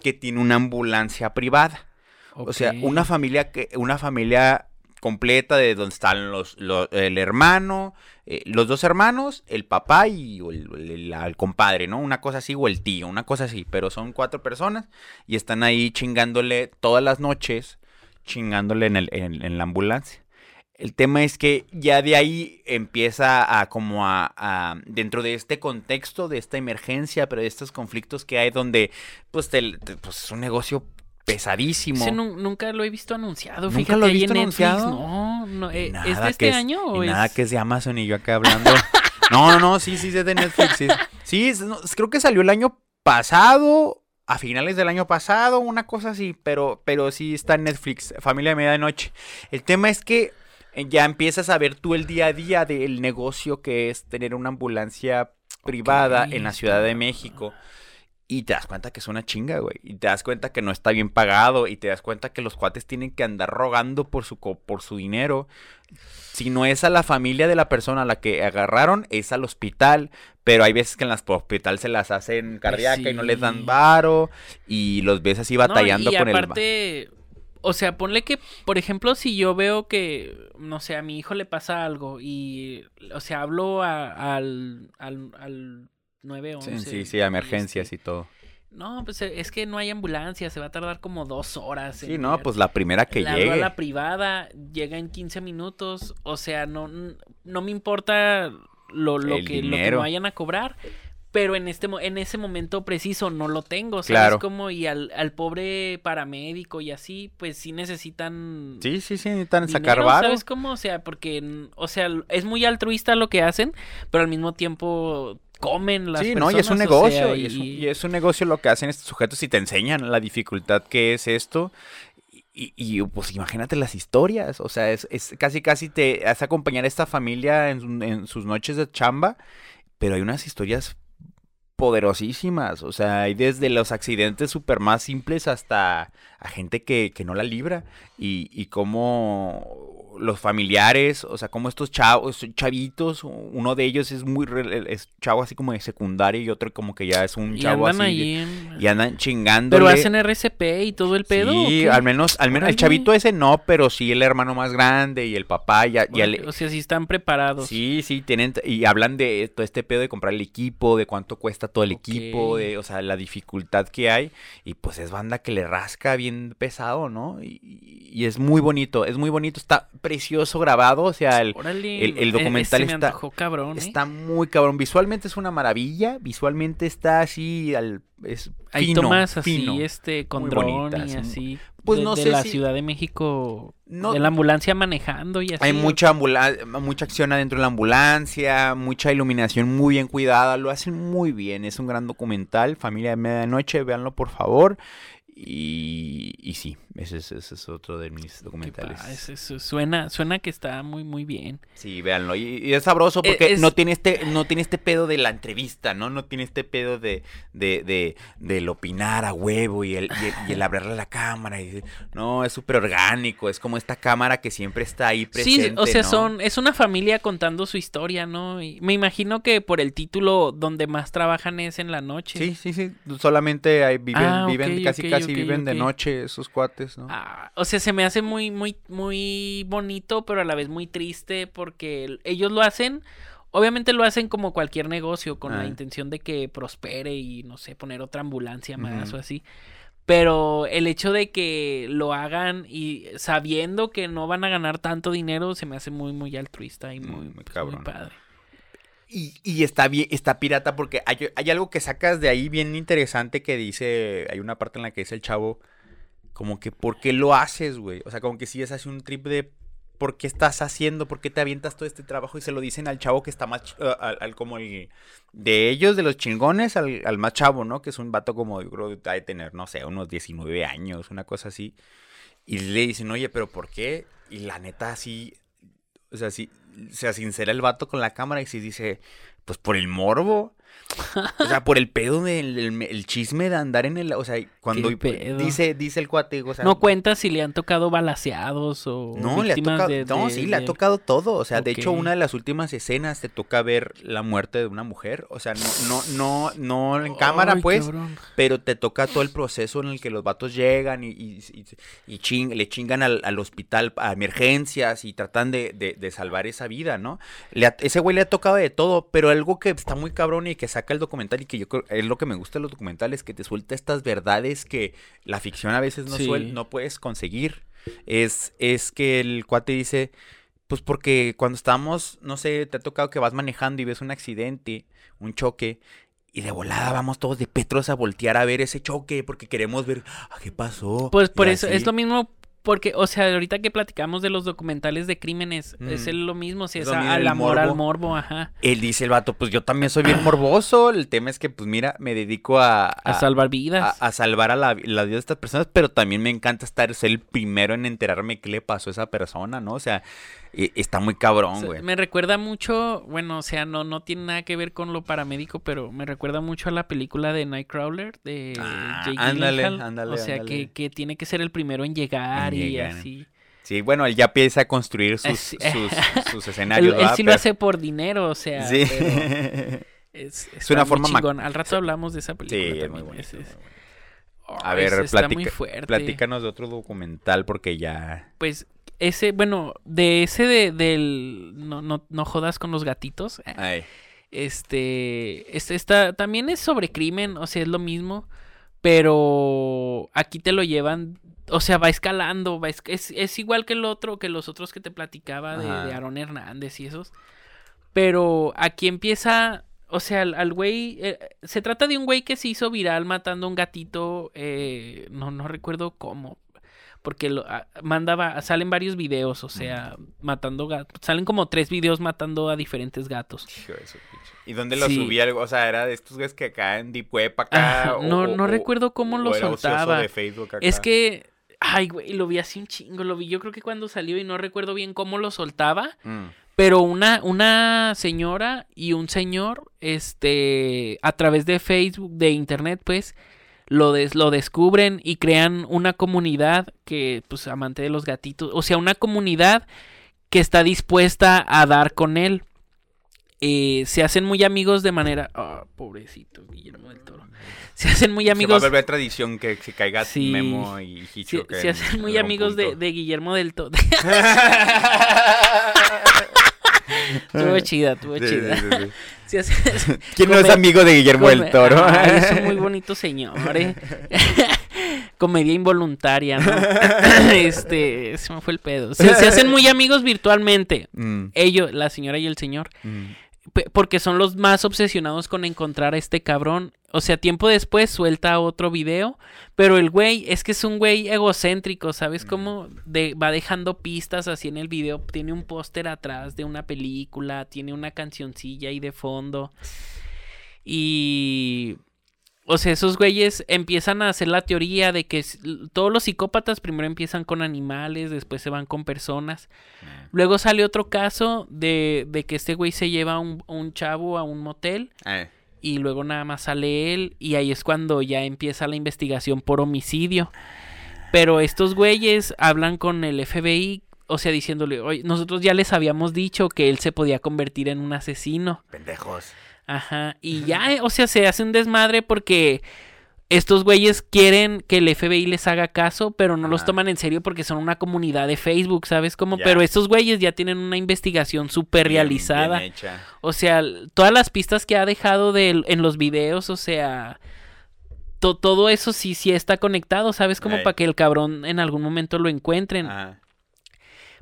que tiene una ambulancia privada. O sea, una familia que, una familia completa de donde están los, el hermano, eh, los dos hermanos, el papá y el, el- compadre, ¿no? Una cosa así, o el tío, una cosa así, pero son cuatro personas y están ahí chingándole todas las noches, chingándole en, el, en, la ambulancia. El tema es que ya de ahí empieza a como a, dentro de este contexto, de esta emergencia, pero de estos conflictos que hay donde pues, te- pues es un negocio pesadísimo.
Ese nu- nunca lo he visto anunciado.
¿Nunca
Fíjate
lo he visto
en Netflix.
anunciado?
No, no. eh, ¿Es
Nada
de este
que es-
año o es...?
nada que es de Amazon y yo acá hablando. [laughs] no, no, no, sí, sí, es de Netflix. Sí, Sí, es- no, creo que salió el año pasado, a finales del año pasado, una cosa así, pero, pero sí está en Netflix, Familia de Medianoche. El tema es que eh, ya empiezas a ver tú el día a día del negocio que es tener una ambulancia privada en la Ciudad de México. Y te das cuenta que es una chinga, güey. Y te das cuenta que no está bien pagado. Y te das cuenta que los cuates tienen que andar rogando por su, co- por su dinero. Si no es a la familia de la persona a la que agarraron, es al hospital. Pero hay veces que en las hospital se las hacen cardíaca y no les dan varo. Y los ves así batallando
no, y
con el...
aparte, o sea, ponle que, por ejemplo, si yo veo que, no sé, a mi hijo le pasa algo y, o sea, hablo a- al, al, al 911.
Sí, sí, sí,
y
emergencias
este,
y todo.
No, pues eh, es que no hay ambulancia, se va a tardar como dos horas.
Sí, no, pues la primera que
Le hablo a
llegue.
la privada, llega en 15 minutos, o sea, no, no me importa lo, lo que, lo que me vayan a cobrar, pero en este en ese momento preciso no lo tengo, ¿sabes
Claro.
cómo? Y al, al pobre paramédico y así, pues sí necesitan
Sí, sí, sí, necesitan sacar varo.
¿sabes cómo? O sea, porque, o sea, es muy altruista lo que hacen, pero al mismo tiempo comen las
Sí,
personas.
no, y es un
o
negocio,
sea,
y, es un,
y-
y es un negocio lo que hacen estos sujetos y te enseñan la dificultad que es esto. Y, y, pues imagínate las historias, o sea, es, es casi casi te hace acompañar a esta familia en, en sus noches de chamba, pero hay unas historias poderosísimas, o sea, hay desde los accidentes súper más simples hasta a gente que, que no la libra y, y cómo los familiares, o sea, como estos chavos, chavitos, uno de ellos es muy, es chavo así como de secundaria y otro como que ya es un
y
chavo
andan
así
ahí en-
y andan chingando.
Pero hacen RCP y todo el pedo. ¿o
Sí, al menos, al menos el chavito ese no, pero sí el hermano más grande y el papá ya, ya le-
O sea, sí están preparados.
Sí, sí, tienen, y hablan de todo este pedo de comprar el equipo, de cuánto cuesta todo el equipo, de, o sea, la dificultad que hay, y pues es banda que le rasca bien pesado, ¿no? Y, y es muy bonito, es muy bonito, está precioso grabado, o sea, el, el- el
e-
documental está-
antojó cabrón, ¿eh?
está muy cabrón, visualmente es una maravilla, visualmente está así, al, es
Hay
fino,
tomas así,
fino.
este, con dron y así.
Pues
de,
no
de
sé
la
si-
Ciudad de México,
No-
de la ambulancia manejando y así.
Hay mucha, ambula- mucha acción adentro de la ambulancia, mucha iluminación muy bien cuidada, lo hacen muy bien, es un gran documental, Familia de Medianoche, véanlo por favor. Y, y sí, ese es, ese es otro de mis documentales.
pa- es- es- suena, suena que está muy, muy bien.
Sí, véanlo. Y, y es sabroso porque
Eh, es-
no tiene este, no tiene este pedo de la entrevista, ¿no? No tiene este pedo de, de, de, del opinar a huevo y el, y el, y el hablarle a la cámara. Y, no, es súper orgánico. Es como esta cámara que siempre está ahí presente.
sí, o sea,
¿no?
son, es una familia contando su historia, ¿no? Y me imagino que por el título donde más trabajan es en la noche.
Sí, sí, sí. Solamente ahí viven,
Ah,
viven casi, casi viven de noche esos cuates, ¿no?
Ah, o sea, se me hace muy, muy, muy bonito, pero a la vez muy triste porque el- ellos lo hacen, obviamente lo hacen como cualquier negocio, con la
Ah.
intención de que prospere y, no sé, poner otra ambulancia más o así. Pero el hecho de que lo hagan y sabiendo que no van a ganar tanto dinero, se me hace muy, muy altruista y
Mm,
muy,
muy
pues, muy padre.
Y, y está bien, está pirata porque hay, hay algo que sacas de ahí bien interesante que dice, hay una parte en la que dice el chavo, como que, ¿por qué lo haces, güey? O sea, como que si es así un trip de, ¿por qué estás haciendo? ¿Por qué te avientas todo este trabajo? Y se lo dicen al chavo que está más, uh, al, como el, de ellos, de los chingones, al, al más chavo, ¿no? Que es un vato como, yo creo de tener, no sé, unos 19 años, una cosa así. Y le dicen, oye, ¿pero por qué? Y la neta, así, o sea, sí, se sincera el vato con la cámara y sí dice, pues por el morbo. O sea, por el pedo del el, el chisme de andar en el. O sea, cuando dice, dice el cuate. O sea,
no cuenta si le han tocado balaseados o
No, le ha tocado,
de-
no,
de-
sí, le ha tocado todo. O sea, de hecho, una de las últimas escenas te toca ver la muerte de una mujer. O sea, no, no, no, no en cámara,
Ay,
pues,
cabrón.
pero te toca todo el proceso en el que los vatos llegan y, y, y- y ching- le chingan al, al hospital a emergencias y tratan de, de- de salvar esa vida, ¿no? Le ha- ese güey le ha tocado de todo, pero algo que está muy cabrón y que saca el documental y que yo creo es lo que me gusta de los documentales, que te suelta estas verdades que la ficción a veces no,
Sí.
suel- no puedes conseguir. Es, es que el cuate dice, pues porque cuando estamos, no sé, te ha tocado que vas manejando y ves un accidente, un choque, y de volada vamos todos de Petros a voltear a ver ese choque porque queremos ver, ah, ¿qué pasó?
Pues
Y
por eso,
así.
es lo mismo, porque, o sea, ahorita que platicamos de los documentales de crímenes, es
Mm.
el- lo mismo, o sea,
Es
es a- al amor, al
morbo.
ajá.
Él dice el vato, pues yo también soy bien morboso, el tema es que, pues mira, me dedico a...
A salvar vidas.
a, a salvar a la, la vida de estas personas, pero también me encanta estar, ser el primero en enterarme qué le pasó a esa persona, ¿no? O sea, e- está muy
O
cabrón,
sea,
güey.
me recuerda mucho, bueno, o sea, no, no tiene nada que ver con lo paramédico, pero me recuerda mucho a la película de Nightcrawler de
Ah,
Jake
ándale,
Gyllenhaal.
ándale,
O sea,
ándale.
que, que tiene que ser el primero en llegar
En
y
llegar.
así.
Sí, bueno, él ya empieza a construir sus, sus, [laughs] sus
Él,
escenarios,
él
¿verdad?
sí lo hace por dinero, o sea,
Sí.
pero [laughs] es,
Es una forma ma-
chingón. Al rato hablamos de esa
Sí,
película
es
también.
muy bonito,
es-
muy
es-
bonito.
Ay,
A ver,
es-
platica- platícanos de otro documental porque ya...
Pues ese, bueno, de ese de, del no, no, no jodas con los gatitos. eh,
Ay,
Este, este está, también es sobre crimen, o sea, es lo mismo, pero aquí te lo llevan, o sea, va escalando, va es, es, es igual que el otro, que los otros que te platicaba de Aaron Hernández y esos, pero aquí empieza, o sea, al, al güey, eh, se trata de un güey que se hizo viral matando a un gatito, eh, no, no recuerdo cómo, porque lo, ah, mandaba, salen varios videos, o sea, matando gatos, salen como tres videos matando a diferentes gatos.
hijo de su pinche. ¿Y dónde lo
Sí.
subía? O sea, era de estos güeyes que acá en Deep Web acá...
Ajá,
o-
no-
o-
no recuerdo cómo lo soltaba.
de Facebook acá.
Es que, ay, güey, lo vi así un chingo, lo vi yo creo que cuando salió y no recuerdo bien cómo lo soltaba,
Mm.
pero una, una señora y un señor, este, a través de Facebook, de internet, pues, lo, des- lo descubren y crean una comunidad que, pues, amante de los gatitos, o sea, una comunidad que está dispuesta a dar con él. Eh, se hacen muy amigos de manera... Ah, pobrecito Guillermo del Toro. Se hacen muy amigos...
Se va a volver tradición que se caiga
Sí.
Memo y
Se,
Hitchcock.
se
en
hacen muy amigos de, de Guillermo del Toro. [laughs] [laughs] Estuvo chida, estuvo
Sí,
chida.
sí, sí, sí. [laughs] ¿Quién no es amigo de Guillermo del
come-
Toro?
Ay, es un muy [laughs] bonito señor, eh. [laughs] Comedia involuntaria, ¿no? este, se me fue el pedo. Se, se hacen muy amigos virtualmente.
Mm,
Ellos, la señora y el señor.
mm.
Porque son los más obsesionados con encontrar a este cabrón. O sea, tiempo después suelta otro video. Pero el güey es que es un güey egocéntrico, ¿sabes cómo? De, va dejando pistas así en el video. Tiene un póster atrás de una película. Tiene una cancioncilla ahí de fondo. Y... O sea, esos güeyes empiezan a hacer la teoría de que todos los psicópatas primero empiezan con animales, después se van con personas. Luego sale otro caso de, de que este güey se lleva a un, un chavo a un motel
Ay,
y luego nada más sale él y ahí es cuando ya empieza la investigación por homicidio. Pero estos güeyes hablan con el FBI, o sea, diciéndole, oye, nosotros ya les habíamos dicho que él se podía convertir en un asesino.
pendejos.
Ajá, y ya, eh, o sea, se hace un desmadre porque estos güeyes quieren que el FBI les haga caso, pero no los
Ajá.
toman en serio porque son una comunidad de Facebook, ¿sabes cómo?
Ya.
Pero estos güeyes ya tienen una investigación súper realizada.
bien hecha.
O sea, todas las pistas que ha dejado de, en los videos, o sea, to- todo eso sí, sí está conectado, ¿sabes? Como para que el cabrón en algún momento lo encuentren.
Ajá.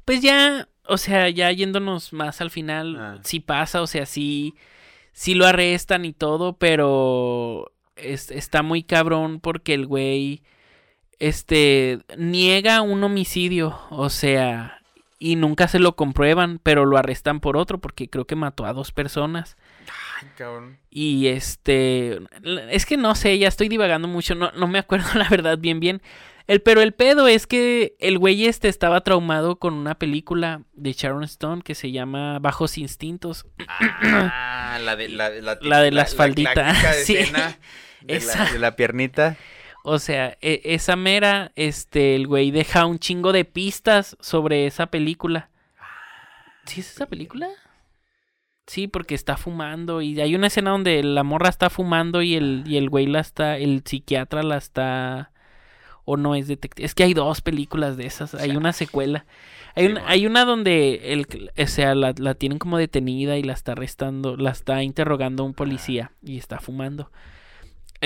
Pues ya, o sea, ya yéndonos más al final,
Ah.
sí pasa, o sea, sí, sí lo arrestan y todo, pero es- está muy cabrón porque el güey, este, niega un homicidio, o sea, y nunca se lo comprueban, pero lo arrestan por otro porque creo que mató a dos personas.
Ay, cabrón.
Y este, es que no sé, ya estoy divagando mucho, no, no me acuerdo [laughs] la verdad bien bien. El, pero el pedo es que el güey este estaba traumado con una película de Sharon Stone que se llama Bajos Instintos.
Ah, la de, la, la,
La de las
la
falditas, [laughs] sí.
de,
Esa.
la, de la piernita.
O sea, e- esa mera, este, el güey deja un chingo de pistas sobre esa película. ¿Sí es esa película? Sí, porque está fumando y hay una escena donde la morra está fumando y el, y el güey la está, el psiquiatra la está, o no es detective. Es que hay dos películas de esas, hay una secuela. Hay,
Sí,
una,
bueno.
hay una donde el, o sea, la, la tienen como detenida y la está arrestando, la está interrogando un policía y está fumando.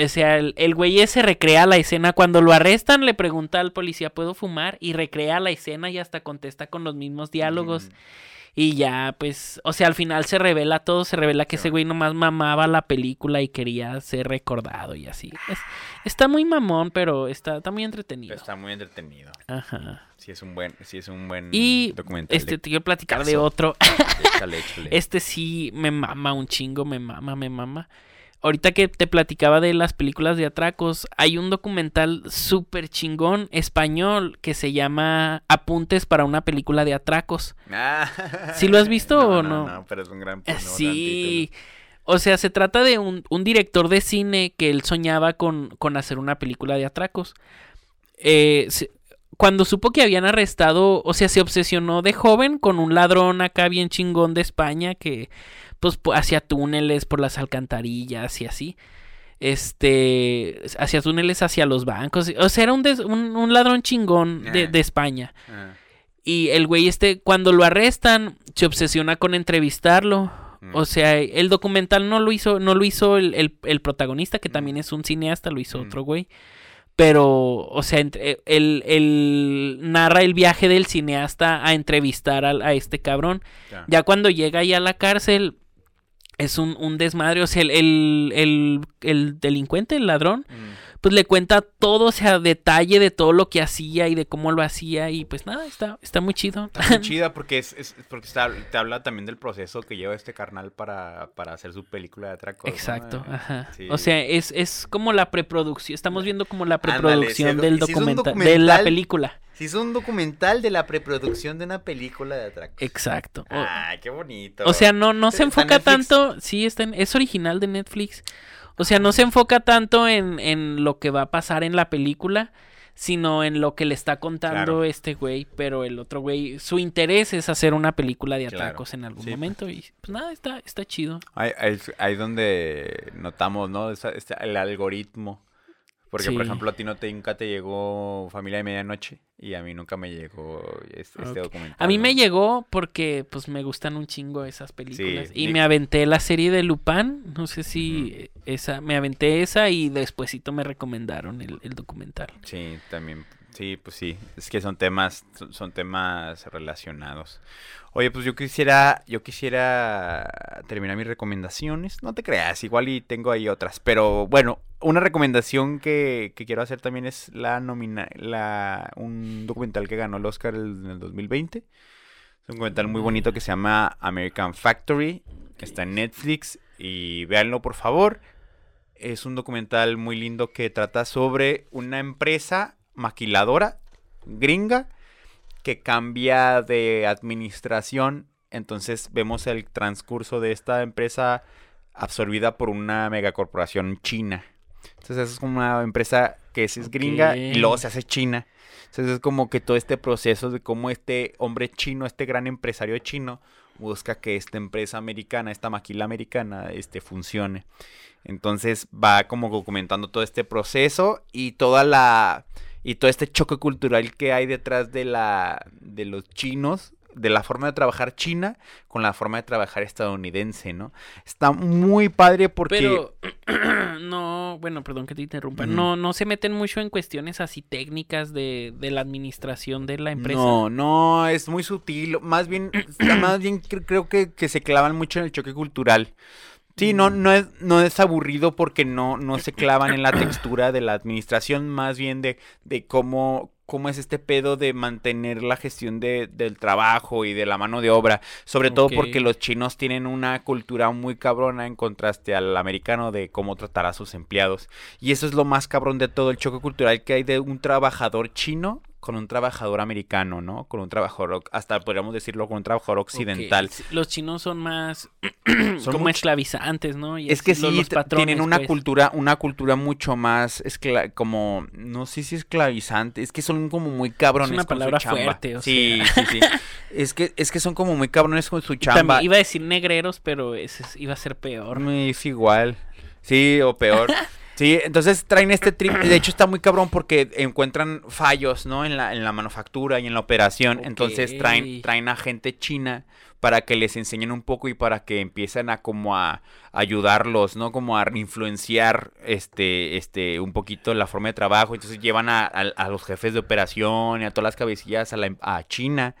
O sea, el, el güey ese recrea la escena. Cuando lo arrestan, le pregunta al policía, ¿puedo fumar? Y recrea la escena y hasta contesta con los mismos diálogos.
Mm.
Y ya, pues, o sea, al final se revela todo, se revela que
Sí,
ese güey nomás mamaba la película y quería ser recordado y así. Es- está muy mamón, pero está, está muy entretenido.
Está muy entretenido.
Ajá.
Sí es un buen, sí es un buen
Y
documental.
este, te quiero platicar de otro.
Échale, échale. [laughs]
Este sí me mama un chingo, me mama, me mama. Ahorita que te platicaba de las películas de atracos, hay un documental súper chingón español que se llama Apuntes para una película de atracos.
Ah.
¿Sí lo has visto o no?
No, pero es un gran, gran
sí. O sea, se trata de un, un director de cine que él soñaba con, con hacer una película de atracos. Eh, se- cuando supo que habían arrestado, o sea, se obsesionó de joven con un ladrón acá bien chingón de España que pues hacía túneles por las alcantarillas y así. Este, hacía túneles hacia los bancos. O sea, era un, des- un, un ladrón chingón de,
Ah.
de España.
Ah,
Y el güey este, cuando lo arrestan, se obsesiona con entrevistarlo.
Mm.
O sea, el documental no lo hizo, no lo hizo el, el- el protagonista, que también es un cineasta, lo hizo
Mm.
otro güey. Pero, o sea, entre- él, él narra el viaje del cineasta a entrevistar al- a, este cabrón.
ya.
Ya cuando llega ahí a la cárcel, es un, un desmadre. O sea, el, el, el- el delincuente, el ladrón,
Mm.
Pues le cuenta todo, o sea, detalle de todo lo que hacía y de cómo lo hacía. Y pues nada, está, está muy chido.
Está muy [laughs] chida porque es, es- porque está- te habla también del proceso que lleva este carnal para, para hacer su película de atracos.
Exacto,
Eh,
ajá.
sí.
O sea, es, es como la preproducción. Estamos viendo como la preproducción del documental, de la película.
Si es un documental de la preproducción de una película de atracos.
Exacto.
Ay, qué bonito.
o sea, no, no se
¿Está en
enfoca
Netflix?
tanto. Sí, está en- es original de Netflix. O sea, no se enfoca tanto en, en lo que va a pasar en la película, sino en lo que le está contando
Claro.
este güey. Pero el otro güey, su interés es hacer una película de
Claro.
atracos en algún
Sí, pues.
momento. Y pues nada, está, está chido.
Ahí, ahí, ahí donde notamos, ¿no? Esa- este- el algoritmo. Porque, por ejemplo, a ti no te, nunca te llegó Familia de Medianoche y a mí nunca me llegó este, este documental.
A mí me llegó porque pues me gustan un chingo esas películas.
Sí,
y
Nick-
me aventé la serie de Lupin. No sé si esa, me aventé esa y despuesito me recomendaron el, el documental.
Sí, también. Sí, pues sí. Es que son temas, son, temas relacionados. Oye, pues yo quisiera, yo quisiera terminar mis recomendaciones. No te creas, igual y tengo ahí otras. Pero bueno, una recomendación que, que quiero hacer también es la nomina, la, un documental que ganó el Oscar en el 2020. Es un documental muy bonito que se llama American Factory. que Está en Netflix y véanlo por favor. Es un documental muy lindo que trata sobre una empresa maquiladora gringa que cambia de administración. Entonces vemos el transcurso de esta empresa absorbida por una megacorporación china. Entonces es como una empresa que es, es gringa y luego se hace china. Entonces es como que todo este proceso de cómo este hombre chino, este gran empresario chino, busca que esta empresa americana, esta maquila americana, este, funcione. Entonces va como documentando todo este proceso y toda la y todo este choque cultural que hay detrás de la de los chinos, de la forma de trabajar china con la forma de trabajar estadounidense, ¿no? Está muy padre porque
Pero [clears throat] no, bueno, perdón que te interrumpa. No, no se meten mucho en cuestiones así técnicas de, de la administración de la empresa.
No, no, es muy sutil. Más bien, [clears throat] más bien cre- creo que, que se clavan mucho en el choque cultural. Sí, no, no es, no es aburrido porque no, no se clavan en la textura de la administración, más bien de, de cómo, cómo es este pedo de mantener la gestión de, del trabajo y de la mano de obra. Sobre todo porque los chinos tienen una cultura muy cabrona en contraste al americano de cómo tratar a sus empleados. Y eso es lo más cabrón de todo el choque cultural que hay de un trabajador chino con un trabajador americano, ¿no? Con un trabajador, hasta podríamos decirlo, con un trabajador occidental.
Los chinos son más [clears throat]
Son
como
mucho-
esclavizantes, ¿no? Y
Es que sí,
los
t-
patrones,
tienen una
pues.
cultura, una cultura mucho más escla- como, no sé si esclavizante, es que son como muy cabrones
una
con su
palabra
chamba.
fuerte, o
sí,
sea.
sí, sí. [laughs] Es que, es que son como muy cabrones con su chamba.
También iba a decir negreros, pero ese es- iba a ser peor.
Es igual. Sí, o peor. [laughs] Sí, entonces traen este trip. De hecho, está muy cabrón porque encuentran fallos, ¿no? En la, en la manufactura y en la operación. Entonces traen, traen a gente china para que les enseñen un poco y para que empiecen a como a ayudarlos, ¿no? Como a influenciar este, este, un poquito la forma de trabajo. Entonces llevan a, a- a los jefes de operación y a todas las cabecillas a, la, a China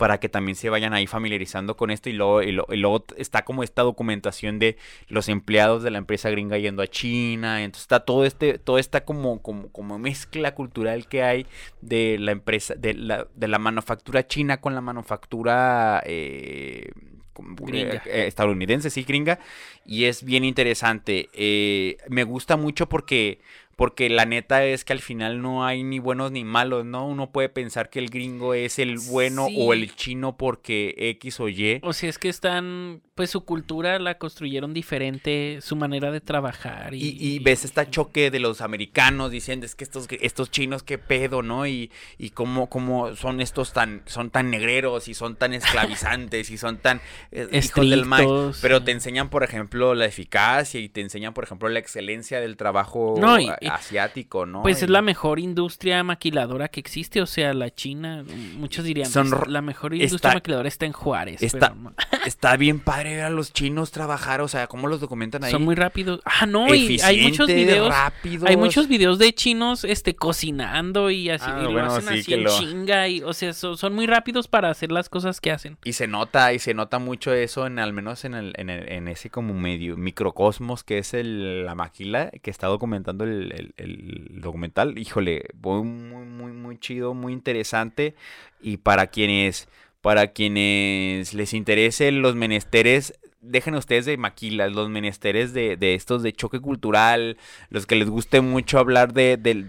para que también se vayan ahí familiarizando con esto y luego, y, lo- y luego está como esta documentación de los empleados de la empresa gringa yendo a China, entonces está todo este, todo esta como, como, como mezcla cultural que hay de la empresa, de la, de la manufactura china con la manufactura eh,
Gringa.
eh, eh, estadounidense, sí, gringa, y es bien interesante. Eh, me gusta mucho porque porque la neta es que al final no hay ni buenos ni malos, ¿no? Uno puede pensar que el gringo es el bueno o el chino porque X o Y.
O sea, es que están, pues su cultura la construyeron diferente, su manera de trabajar. Y,
Y, y ves este choque de los americanos diciendo es que estos, estos chinos qué pedo, ¿no? Y, y cómo, cómo son estos tan, son tan negreros y son tan esclavizantes y son tan eh, hijos del mal. Pero te enseñan, por ejemplo, la eficacia y te enseñan, por ejemplo, la excelencia del trabajo
No, y-
asiático, ¿no?
Pues es la mejor industria maquiladora que existe, o sea, la China, muchos dirían,
Son
pues, la mejor industria
está-
maquiladora está en Juárez,
está-
pero. [laughs]
Está bien padre ver a los chinos trabajar, o sea, cómo los documentan ahí.
son muy rápidos. Ah, no, y hay muchos videos,
rápidos.
hay muchos videos de chinos este cocinando y así,
Ah,
y lo
bueno,
hacen
sí,
así
que
en
lo-
chinga y o sea, son, son muy rápidos para hacer las cosas que hacen.
Y se nota, y se nota mucho eso, en al menos en, el, en, el- en ese como medio microcosmos que es el, la maquila que está documentando el, el- documental. Híjole, muy, muy, muy, chido, muy interesante. Y para quienes, para quienes les interesen los menesteres, dejen ustedes de maquilas, los menesteres de, de estos de choque cultural, los que les guste mucho hablar de, del-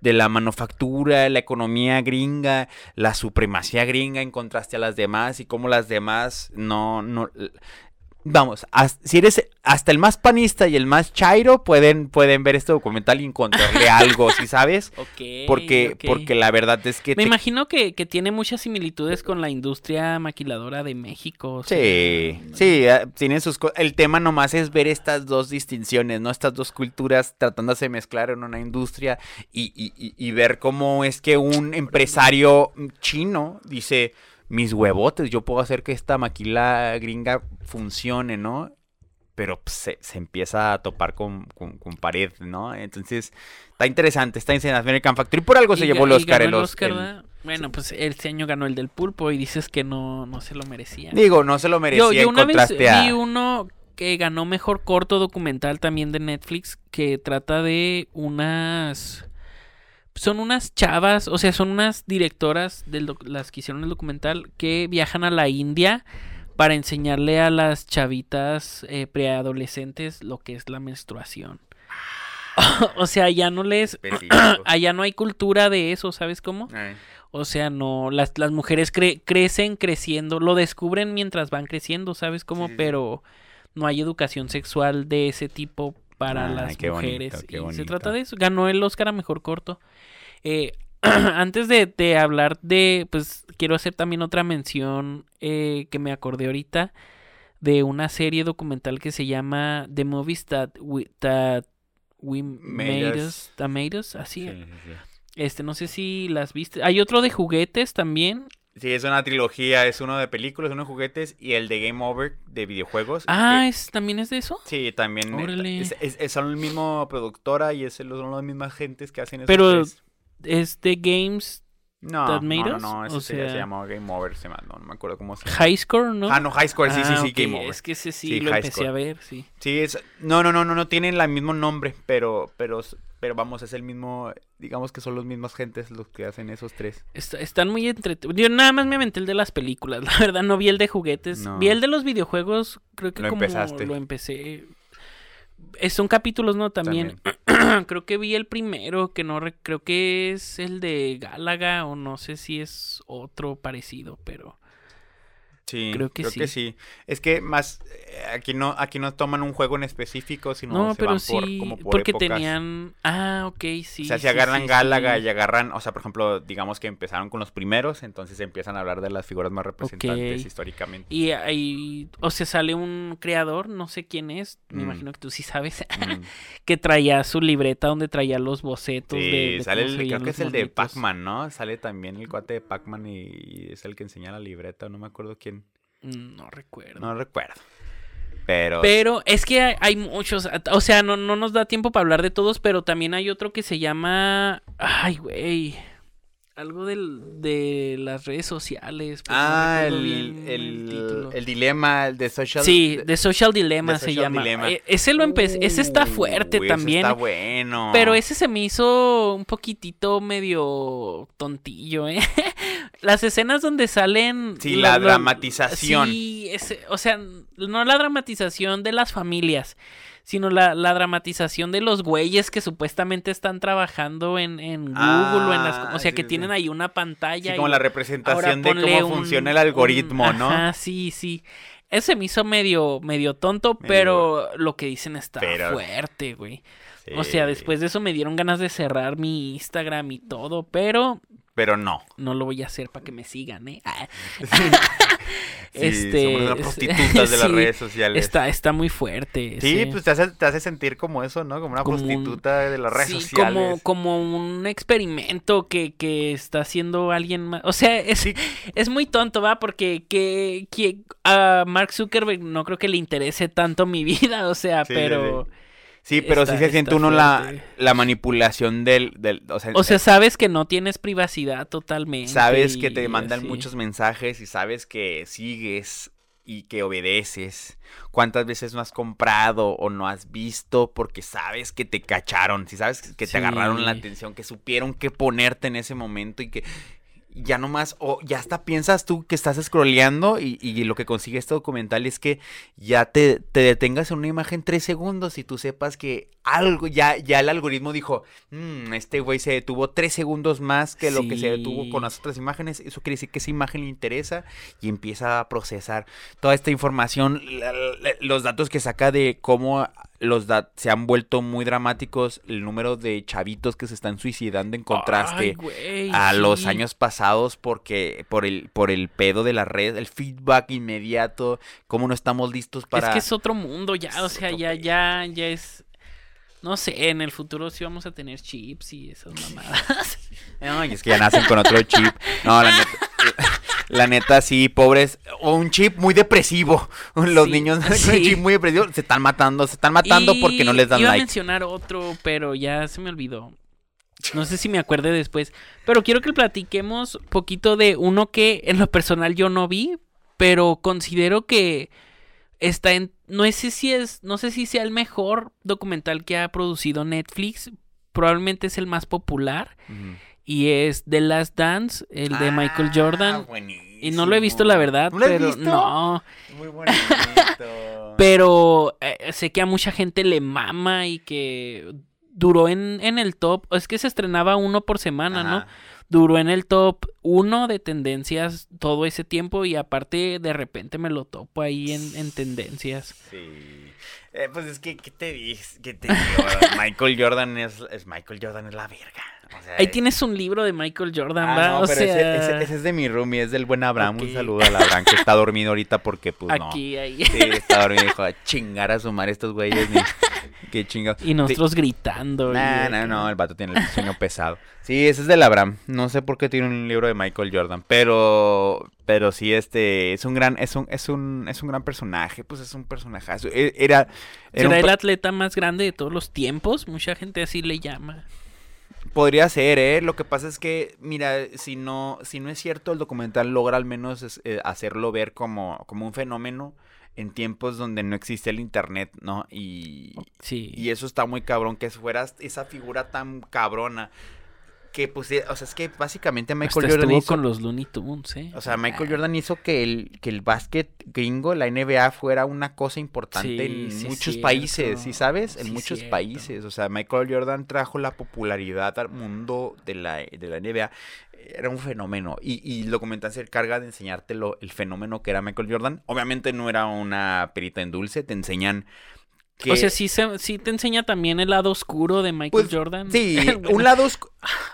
de la manufactura, la economía gringa, la supremacía gringa en contraste a las demás y cómo las demás no, no, vamos, si eres hasta el más panista y el más chairo pueden, pueden ver este documental y encontrarle [laughs] algo, ¿sí sabes?
Ok.
Porque, porque la verdad es que
Me
te-
imagino que, que tiene muchas similitudes con la industria maquiladora de México. o sea,
Sí, sí, eh, tienen sus co- el tema nomás es ver estas dos distinciones, ¿no? Estas dos culturas tratándose de mezclar en una industria y, y- y- y ver cómo es que un empresario chino dice, mis huevotes, yo puedo hacer que esta maquila gringa funcione, ¿no? Pero pues, se, se empieza a topar con, con- con pared, ¿no? Entonces, está interesante, está interesante American Factory. Por algo se
y
llevó el
ga- y
Oscar. el
el
Os-
Oscar,
el-.
Bueno, pues este año ganó el del pulpo y dices que no, no se lo merecía.
Digo, no se lo merecía
Yo, yo
en
una vez
a...
vi uno que ganó mejor corto documental también de Netflix que trata de unas son unas chavas, o sea, son unas directoras de las que hicieron el documental que viajan a la India para enseñarle a las chavitas eh, preadolescentes lo que es la menstruación. [laughs] o sea, ya no les [clears throat] allá no hay cultura de eso, ¿sabes cómo?
Ay.
O sea, no, las, las mujeres cre- crecen creciendo, lo descubren mientras van creciendo, ¿sabes cómo?
Sí.
Pero no hay educación sexual de ese tipo para
Ay,
las
bonito,
mujeres. y se trata de eso. Ganó el Oscar a Mejor Corto. Eh, [clears throat] antes de, de hablar de, pues quiero hacer también otra mención eh, que me acordé ahorita de una serie documental que se llama The Movies That We, that we
Made
Made
Us.
Us, that made us, así.
Sí, sí, sí.
Este, no sé si las viste. Hay otro de juguetes también.
Sí, es una trilogía, es uno de películas, uno de juguetes y el de Game Over de videojuegos.
Ah,
que-
es, ¿también es de eso?
sí, también eh,
Órale.
es, es- es- son el mismo productora y es, son las mismas gentes que hacen esos
Pero-
tres.
Es de Games
No,
That
no,
Made
no, no, ese
O
se, se llamaba Game Over, se llama, no, no me acuerdo cómo se llama.
High Score, ¿no?
Ah, no, High Score, sí, sí,
Ah,
sí, Game Over.
Es que ese sí,
Sí,
lo empecé
Score.
a ver, sí.
Sí, es, no, no, no, no, no tienen el mismo nombre, pero, pero, pero vamos, es el mismo, digamos que son los mismos gentes los que hacen esos tres.
Está- están muy entretenidos. Yo nada más me aventé el de las películas, [laughs] la verdad, no vi el de juguetes.
No.
Vi el de los videojuegos, creo que
Lo
como
empezaste.
lo empecé. Eh, Son capítulos, ¿no? También. [clears throat] creo que vi el primero, que no re- creo que es el de Gálaga, o no sé si es otro parecido, pero.
Sí,
Creo que sí.
sí. Es que más, eh, aquí no, aquí no toman un juego en específico, sino
No,
se
pero
van
sí.
por, como por
porque
épocas.
tenían. Ah, ok, sí.
o sea, si
sí,
agarran
sí,
Gálaga y agarran, o sea, por ejemplo, digamos que empezaron con los primeros, entonces empiezan a hablar de las figuras más representantes históricamente.
Y ahí, o sea, sale un creador, no sé quién es, me
Mm.
imagino que tú sí sabes,
Mm. [laughs]
que traía su libreta donde traía los bocetos
Sí,
de, de
sale el,
se
creo que es el de. Pac-Man, ¿no? Sale también el cuate de Pac-Man y, y es el que enseña la libreta, no me acuerdo quién,
No recuerdo.
no recuerdo. Pero,
Pero es que hay, hay muchos, o sea, no, no nos da tiempo para hablar de todos, pero también hay otro que se llama, ay, güey, algo del, de las redes sociales. no
ah, el, el, el dilema, el de social...
Sí, The Social Dilemma se llama.
Dilemma.
E- Ese lo empecé, ese está fuerte
ese
también.
está bueno.
Pero ese se me hizo un poquitito medio tontillo, ¿eh? [laughs] Las escenas donde salen...
Sí, la dramatización.
Sí, ese- o sea, no la dramatización de las familias, sino la, la dramatización de los güeyes que supuestamente están trabajando en, en Google o en las...
Ah,
O sea,
sí,
que
sí,
tienen ahí una pantalla.
Sí, como
y-
la representación de cómo
un-
funciona el algoritmo,
un-
¿no?
Ajá, sí, sí. Ese me hizo medio, medio tonto,
Medio-
pero lo que dicen está
Pero-
fuerte, güey. O sea, después de eso me dieron ganas de cerrar mi Instagram y todo, pero
Pero no.
no lo voy a hacer para que me sigan, ¿eh? Ah, [laughs]
Sí,
Este,
somos unas prostitutas de las [laughs]
sí,
redes sociales.
está, está muy fuerte.
Sí, pues te hace, te hace sentir como eso, ¿no? Como una
Como un-
prostituta de las redes
Sí,
sociales.
como, como un experimento que, que está haciendo alguien más. O sea, es, es muy tonto, ¿va? Porque que, que a Mark Zuckerberg no creo que le interese tanto mi [laughs] vida, o sea,
Sí, sí,
pero...
Sí, se siente uno la, la manipulación del, del o sea,
O sea, sabes que no tienes privacidad totalmente.
sabes que te mandan
así.
muchos mensajes y sabes que sigues y que obedeces. ¿Cuántas veces no has comprado o no has visto porque sabes que te cacharon? Si sabes que te agarraron la atención, que supieron qué ponerte en ese momento y que ya nomás, o ya hasta piensas tú que estás scrolleando y, y lo que consigue este documental es que ya te, te detengas en una imagen tres segundos y tú sepas que algo, ya, ya el algoritmo dijo, "Mm, este güey se detuvo tres segundos más que lo que se detuvo con las otras imágenes, eso quiere decir que esa imagen le interesa y empieza a procesar toda esta información, la- la- los datos que saca de cómo los dat- se han vuelto muy dramáticos, el número de chavitos que se están suicidando en contraste
Ay, güey,
a los años pasados porque por el por el pedo de la red, el feedback inmediato, cómo no estamos listos para
Es que es otro mundo ya, o sea, ya,
pedo.
ya, ya es... No sé, en el futuro sí vamos a tener chips y esas mamadas. [laughs]
No, y es que ya nacen con otro chip. No, la [laughs] neta, la neta sí, pobres, o un chip muy depresivo. [laughs] Los
Sí,
niños [laughs] con
sí.
un chip muy depresivo se están matando, se están matando porque no les dan
Iba a
like.
mencionar otro, pero ya se me olvidó. No sé si me acuerde después. Pero quiero que platiquemos poquito de uno que en lo personal yo no vi, pero considero que está en. No sé si es. No sé si sea el mejor documental que ha producido Netflix. Probablemente es el más popular.
Ujú.
Y es The Last Dance, el de Michael
Ah,
Jordan. Y no lo he visto, la verdad.
¿No lo
pero
visto?
no.
Muy bonito. [laughs]
Pero eh, sé que a mucha gente le mama y que duró en, en el top. Es que se estrenaba uno por semana, ¿no? Duró en el top uno de tendencias todo ese tiempo y aparte de repente me lo topo ahí en, en tendencias.
Sí. Eh, pues es que, ¿qué te dices? ¿Qué te digo? [laughs] Michael Jordan es, es Michael Jordan es la verga. O sea,
Ahí tienes un libro de Michael Jordan,
Ah, no,
o
pero ese-
sea,
ese, ese es de mi roomie, es del buen Abraham. Un saludo al Abraham que está dormido ahorita porque, pues, no.
aquí, ahí.
Sí, está dormido. Dijo, a chingar a sumar estos güeyes. Ni... [laughs] Qué chingado.
Y nosotros gritando. y
No, no, el vato tiene el sueño pesado. Sí, ese es del Abraham. No sé por qué tiene un libro de Michael Jordan, pero pero sí este es un gran es un es un es un gran personaje, pues es un personajazo. E- Era, era un
¿Será el atleta más grande de todos los tiempos? Mucha gente así le llama.
Podría ser, ¿eh? Lo que pasa es que, mira, si no, si no es cierto, el documental logra al menos es- eh, hacerlo ver como, como un fenómeno en tiempos donde no existe el internet, ¿no? Y,
Sí.
y eso está muy cabrón, que fuera esa figura tan cabrona. Que pues, eh, o sea, es que básicamente Michael
Hasta
Jordan
estuvo
hizo...
con los Looney Tunes, ¿eh?
O sea, Michael Jordan hizo que el, que el básquet gringo, la NBA, fuera una cosa importante
Sí,
en
sí,
muchos
cierto.
países, ¿sí sabes? En
Sí,
muchos
cierto.
países. O sea, Michael Jordan trajo la popularidad al mundo de la, de la NBA. Era un fenómeno. Y, y el documental se encarga de enseñártelo, el fenómeno que era Michael Jordan. Obviamente no era una perita en dulce, te enseñan que...
O sea, sí, se- sí te enseña también el lado oscuro de Michael
pues,
Jordan.
Sí, [laughs]
Bueno,
un lado... oscu-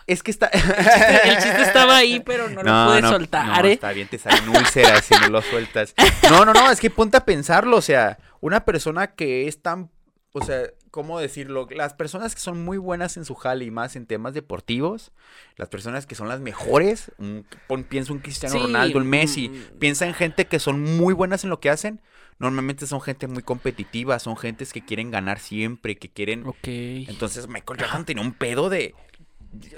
Es que está... [laughs]
el chiste estaba ahí, pero no, lo pude soltar,
no,
¿eh?
está bien, te salen úlceras si no lo sueltas. No, no, no, es que ponte a pensarlo, o sea, una persona que es tan, o sea, ¿cómo decirlo? Las personas que son muy buenas en su jale y más en temas deportivos, las personas que son las mejores, un- pon- piensa un Cristiano
Sí,
Ronaldo, un Messi,
mm.
piensa en gente que son muy buenas en lo que hacen, normalmente son gente muy competitiva, son gentes que quieren ganar siempre, que quieren...
Ok.
Entonces Michael Jordan tenía un pedo de...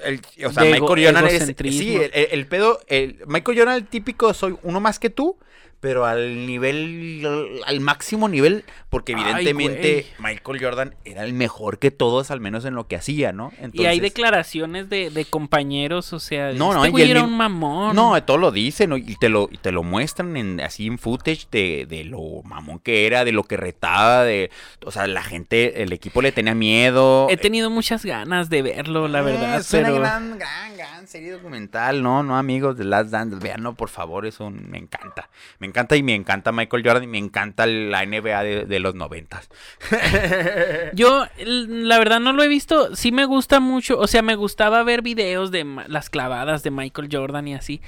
el- o sea,
De
Michael Jordan es... Sí, el pedo... El, Michael Jordan el típico soy uno más que tú, pero al nivel... Al, máximo nivel, porque
Ay,
evidentemente Michael Jordan era el mejor que todos, al menos en lo que hacía, ¿no?
y hay
Entonces-
declaraciones de, de compañeros, o sea,
No, no,
este
y
güey era un mamón.
No, todo lo dicen ¿no? y te lo, y te lo muestran en, así en footage de, de lo mamón que era, de lo que retaba, de, o sea, la gente, el equipo le tenía miedo.
He tenido muchas ganas de verlo, la
Eh,
verdad,
es una
pero...
gran, gran, gran serie documental, no, no amigos de Last Dance, veanlo por favor, eso me encanta, me encanta y me encanta Michael Jordan y me encanta la NBA de, de los noventas. [laughs]
Yo, la verdad, no lo he visto. Sí me gusta mucho. O sea, me gustaba ver videos de las clavadas de Michael Jordan y así.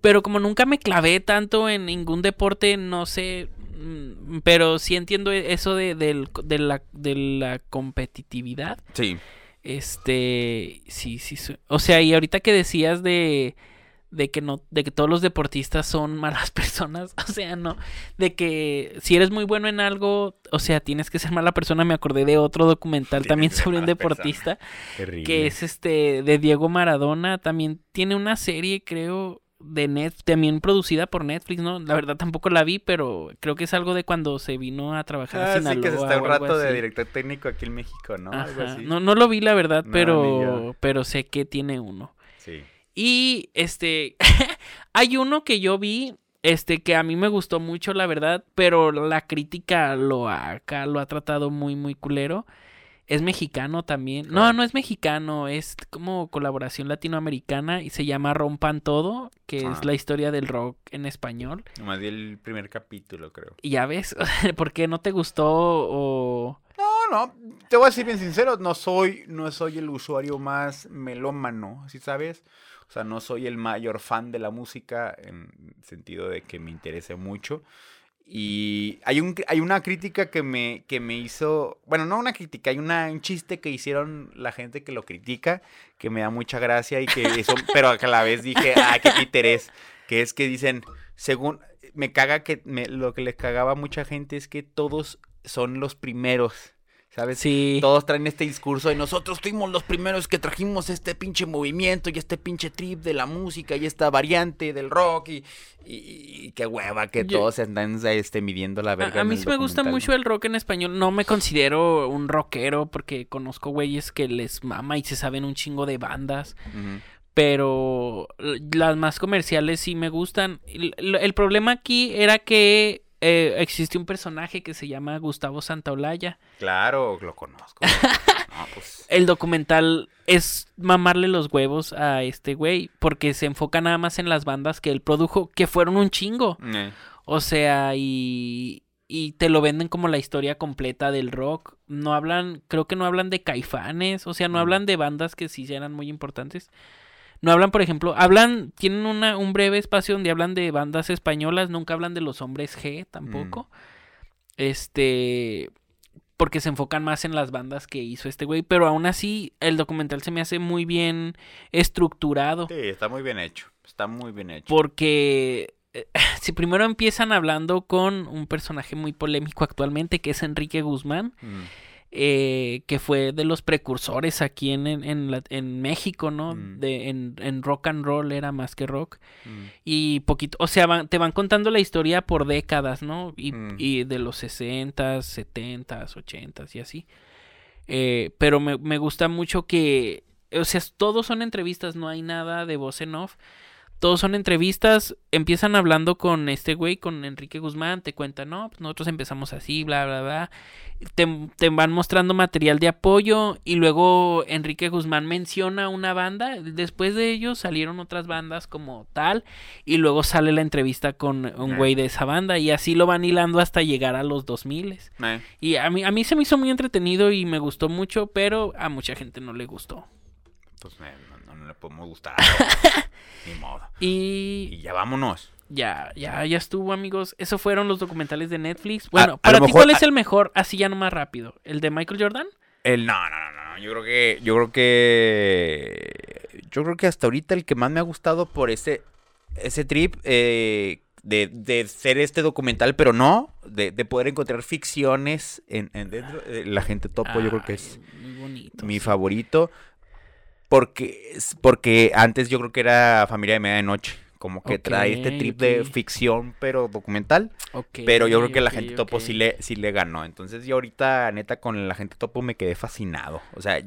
Pero como nunca me clavé tanto en ningún deporte, no sé. mm, Pero sí entiendo e- eso de, del- de la, de la competitividad.
Sí.
Este, sí, sí. O sea, y ahorita que decías de, de que no, de que todos los deportistas son malas [laughs] personas, o sea, no, de que si eres muy bueno en algo, o sea, tienes que ser mala persona. Me acordé de otro documental
Tienes
también sobre un deportista [laughs] que es este de Diego Maradona. También tiene una serie, creo, de net, también producida por Netflix, ¿no? La verdad tampoco la vi, pero creo que es algo de cuando se vino a trabajar a
Ah, sí, que se está un rato de director técnico aquí en México, ¿no? Algo
Ajá.
así.
No, no lo vi la verdad,
No,
pero, pero sé que tiene uno.
Sí.
Y este, [laughs] hay uno que yo vi, este, que a mí me gustó mucho, la verdad, pero la crítica lo ha, acá lo ha tratado muy, muy culero. Es mexicano también. No, no es mexicano, es como colaboración latinoamericana y se llama Rompan Todo, que
Ah.
es la historia del rock en español.
Nomás vi el primer capítulo, creo.
Y ya ves, [laughs] ¿por qué no te gustó o...?
No, no, te voy a decir bien sincero, no soy, no soy el usuario más melómano, ¿sí sabes? O sea, no soy el mayor fan de la música en sentido de que me interese mucho. Y hay, un, hay una crítica que me, que me hizo, bueno, no una crítica, hay una, un chiste que hicieron la gente que lo critica, que me da mucha gracia y que eso, [laughs] pero que a la vez dije, ah, qué interés, que es que dicen, según, me caga que, me, lo que les cagaba a mucha gente es que todos son los primeros, ¿sabes?
Sí.
Todos traen este discurso de nosotros fuimos los primeros que trajimos este pinche movimiento y este pinche trip de la música y esta variante del rock y, y, y qué hueva que
Yo-
todos se andan este, midiendo la verga.
A, mí sí me gusta mucho el rock en español. No me considero un rockero porque conozco güeyes que les mama y se saben un chingo de bandas. Pero las más comerciales sí me gustan. El problema aquí era que eh, existe un personaje que se llama Gustavo Santaolalla.
Claro, lo conozco. [laughs] No, pues,
El documental es mamarle los huevos a este güey porque se enfoca nada más en las bandas que él produjo, que fueron un chingo.
eh,
O sea, y, y te lo venden como la historia completa del rock. No hablan, creo que no hablan de caifanes, o sea, no
Mm.
hablan de bandas que sí eran muy importantes. No hablan, por ejemplo, hablan, tienen una, un breve espacio donde hablan de bandas españolas, nunca hablan de los hombres G tampoco. Este, porque se enfocan más en las bandas que hizo este güey, pero aún así el documental se me hace muy bien estructurado.
sí, está muy bien hecho. Está muy bien hecho.
Porque eh, [laughs] si primero empiezan hablando con un personaje muy polémico actualmente, que es Enrique Guzmán,
Mm.
Eh, que fue de los precursores aquí en, en, en, la- en México, ¿no?
Mm.
De, en, en rock and roll era más que rock.
Mm.
Y poquito, o sea, van- te van contando la historia por décadas, ¿no? Y,
Mm.
y de los 60s, 70s, 80s y así. Eh, pero me, me gusta mucho que, o sea, todos son entrevistas, no hay nada de voz en off. Todos son entrevistas, empiezan hablando con este güey, con Enrique Guzmán, te cuentan, no, pues nosotros empezamos así, bla, bla, bla. Te, te van mostrando material de apoyo y luego Enrique Guzmán menciona una banda, después de ellos salieron otras bandas como tal y luego sale la entrevista con un güey de esa banda y así lo van hilando hasta llegar a los 2000
Eh,
y a mí, a mí se me hizo muy entretenido y me gustó mucho, pero a mucha gente no le gustó.
pues eh, no, no- no le podemos gustar. [laughs] Ni modo.
Y
Y ya vámonos.
ya, ya, ya estuvo, amigos. Esos fueron los documentales de Netflix. Bueno,
a lo
para ti,
mejor-
¿cuál es
a-
el mejor? Así ya no más rápido. ¿El de Michael Jordan?
El no, no, no, no. Yo creo que. Yo creo que. Yo creo que hasta ahorita el que más me ha gustado por ese. Ese trip. eh, de, de ser este documental, pero no. De, de poder encontrar ficciones en, en dentro. eh, La gente topo, yo creo que es
Ay, muy bonito.
mi
sí.
favorito. Porque, porque antes yo creo que era Familia de Medianoche. Como que trae este trip de ficción, pero documental. Pero yo creo que la gente topo sí le, sí le ganó. Entonces yo ahorita, neta, con la gente topo me quedé fascinado. O sea,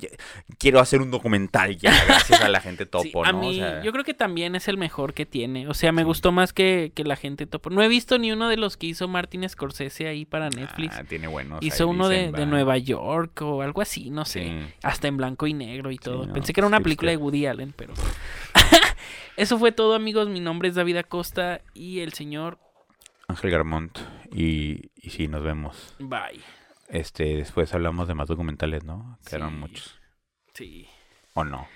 quiero hacer un documental ya, [laughs] gracias a la gente topo,
Sí,
¿no?
a
O sea,
yo creo que también es el mejor que tiene. O sea, me
Sí.
gustó más que, que la gente topo. No he visto ni uno de los que hizo Martin Scorsese ahí para Netflix.
ah, tiene buenos.
hizo
ahí
uno de,
dicen,
de
va.
Nueva York o algo así, no sé.
Sí.
Hasta en blanco y negro y todo.
no,
Pensé que era una
hipster.
película de Woody Allen, pero. Eso fue todo, amigos. Mi nombre es David Acosta y el señor.
Ángel Garmont. Y, y sí, nos vemos.
Bye.
Este, después hablamos de más documentales, ¿no? Que eran
Sí.
muchos.
Sí.
¿O no?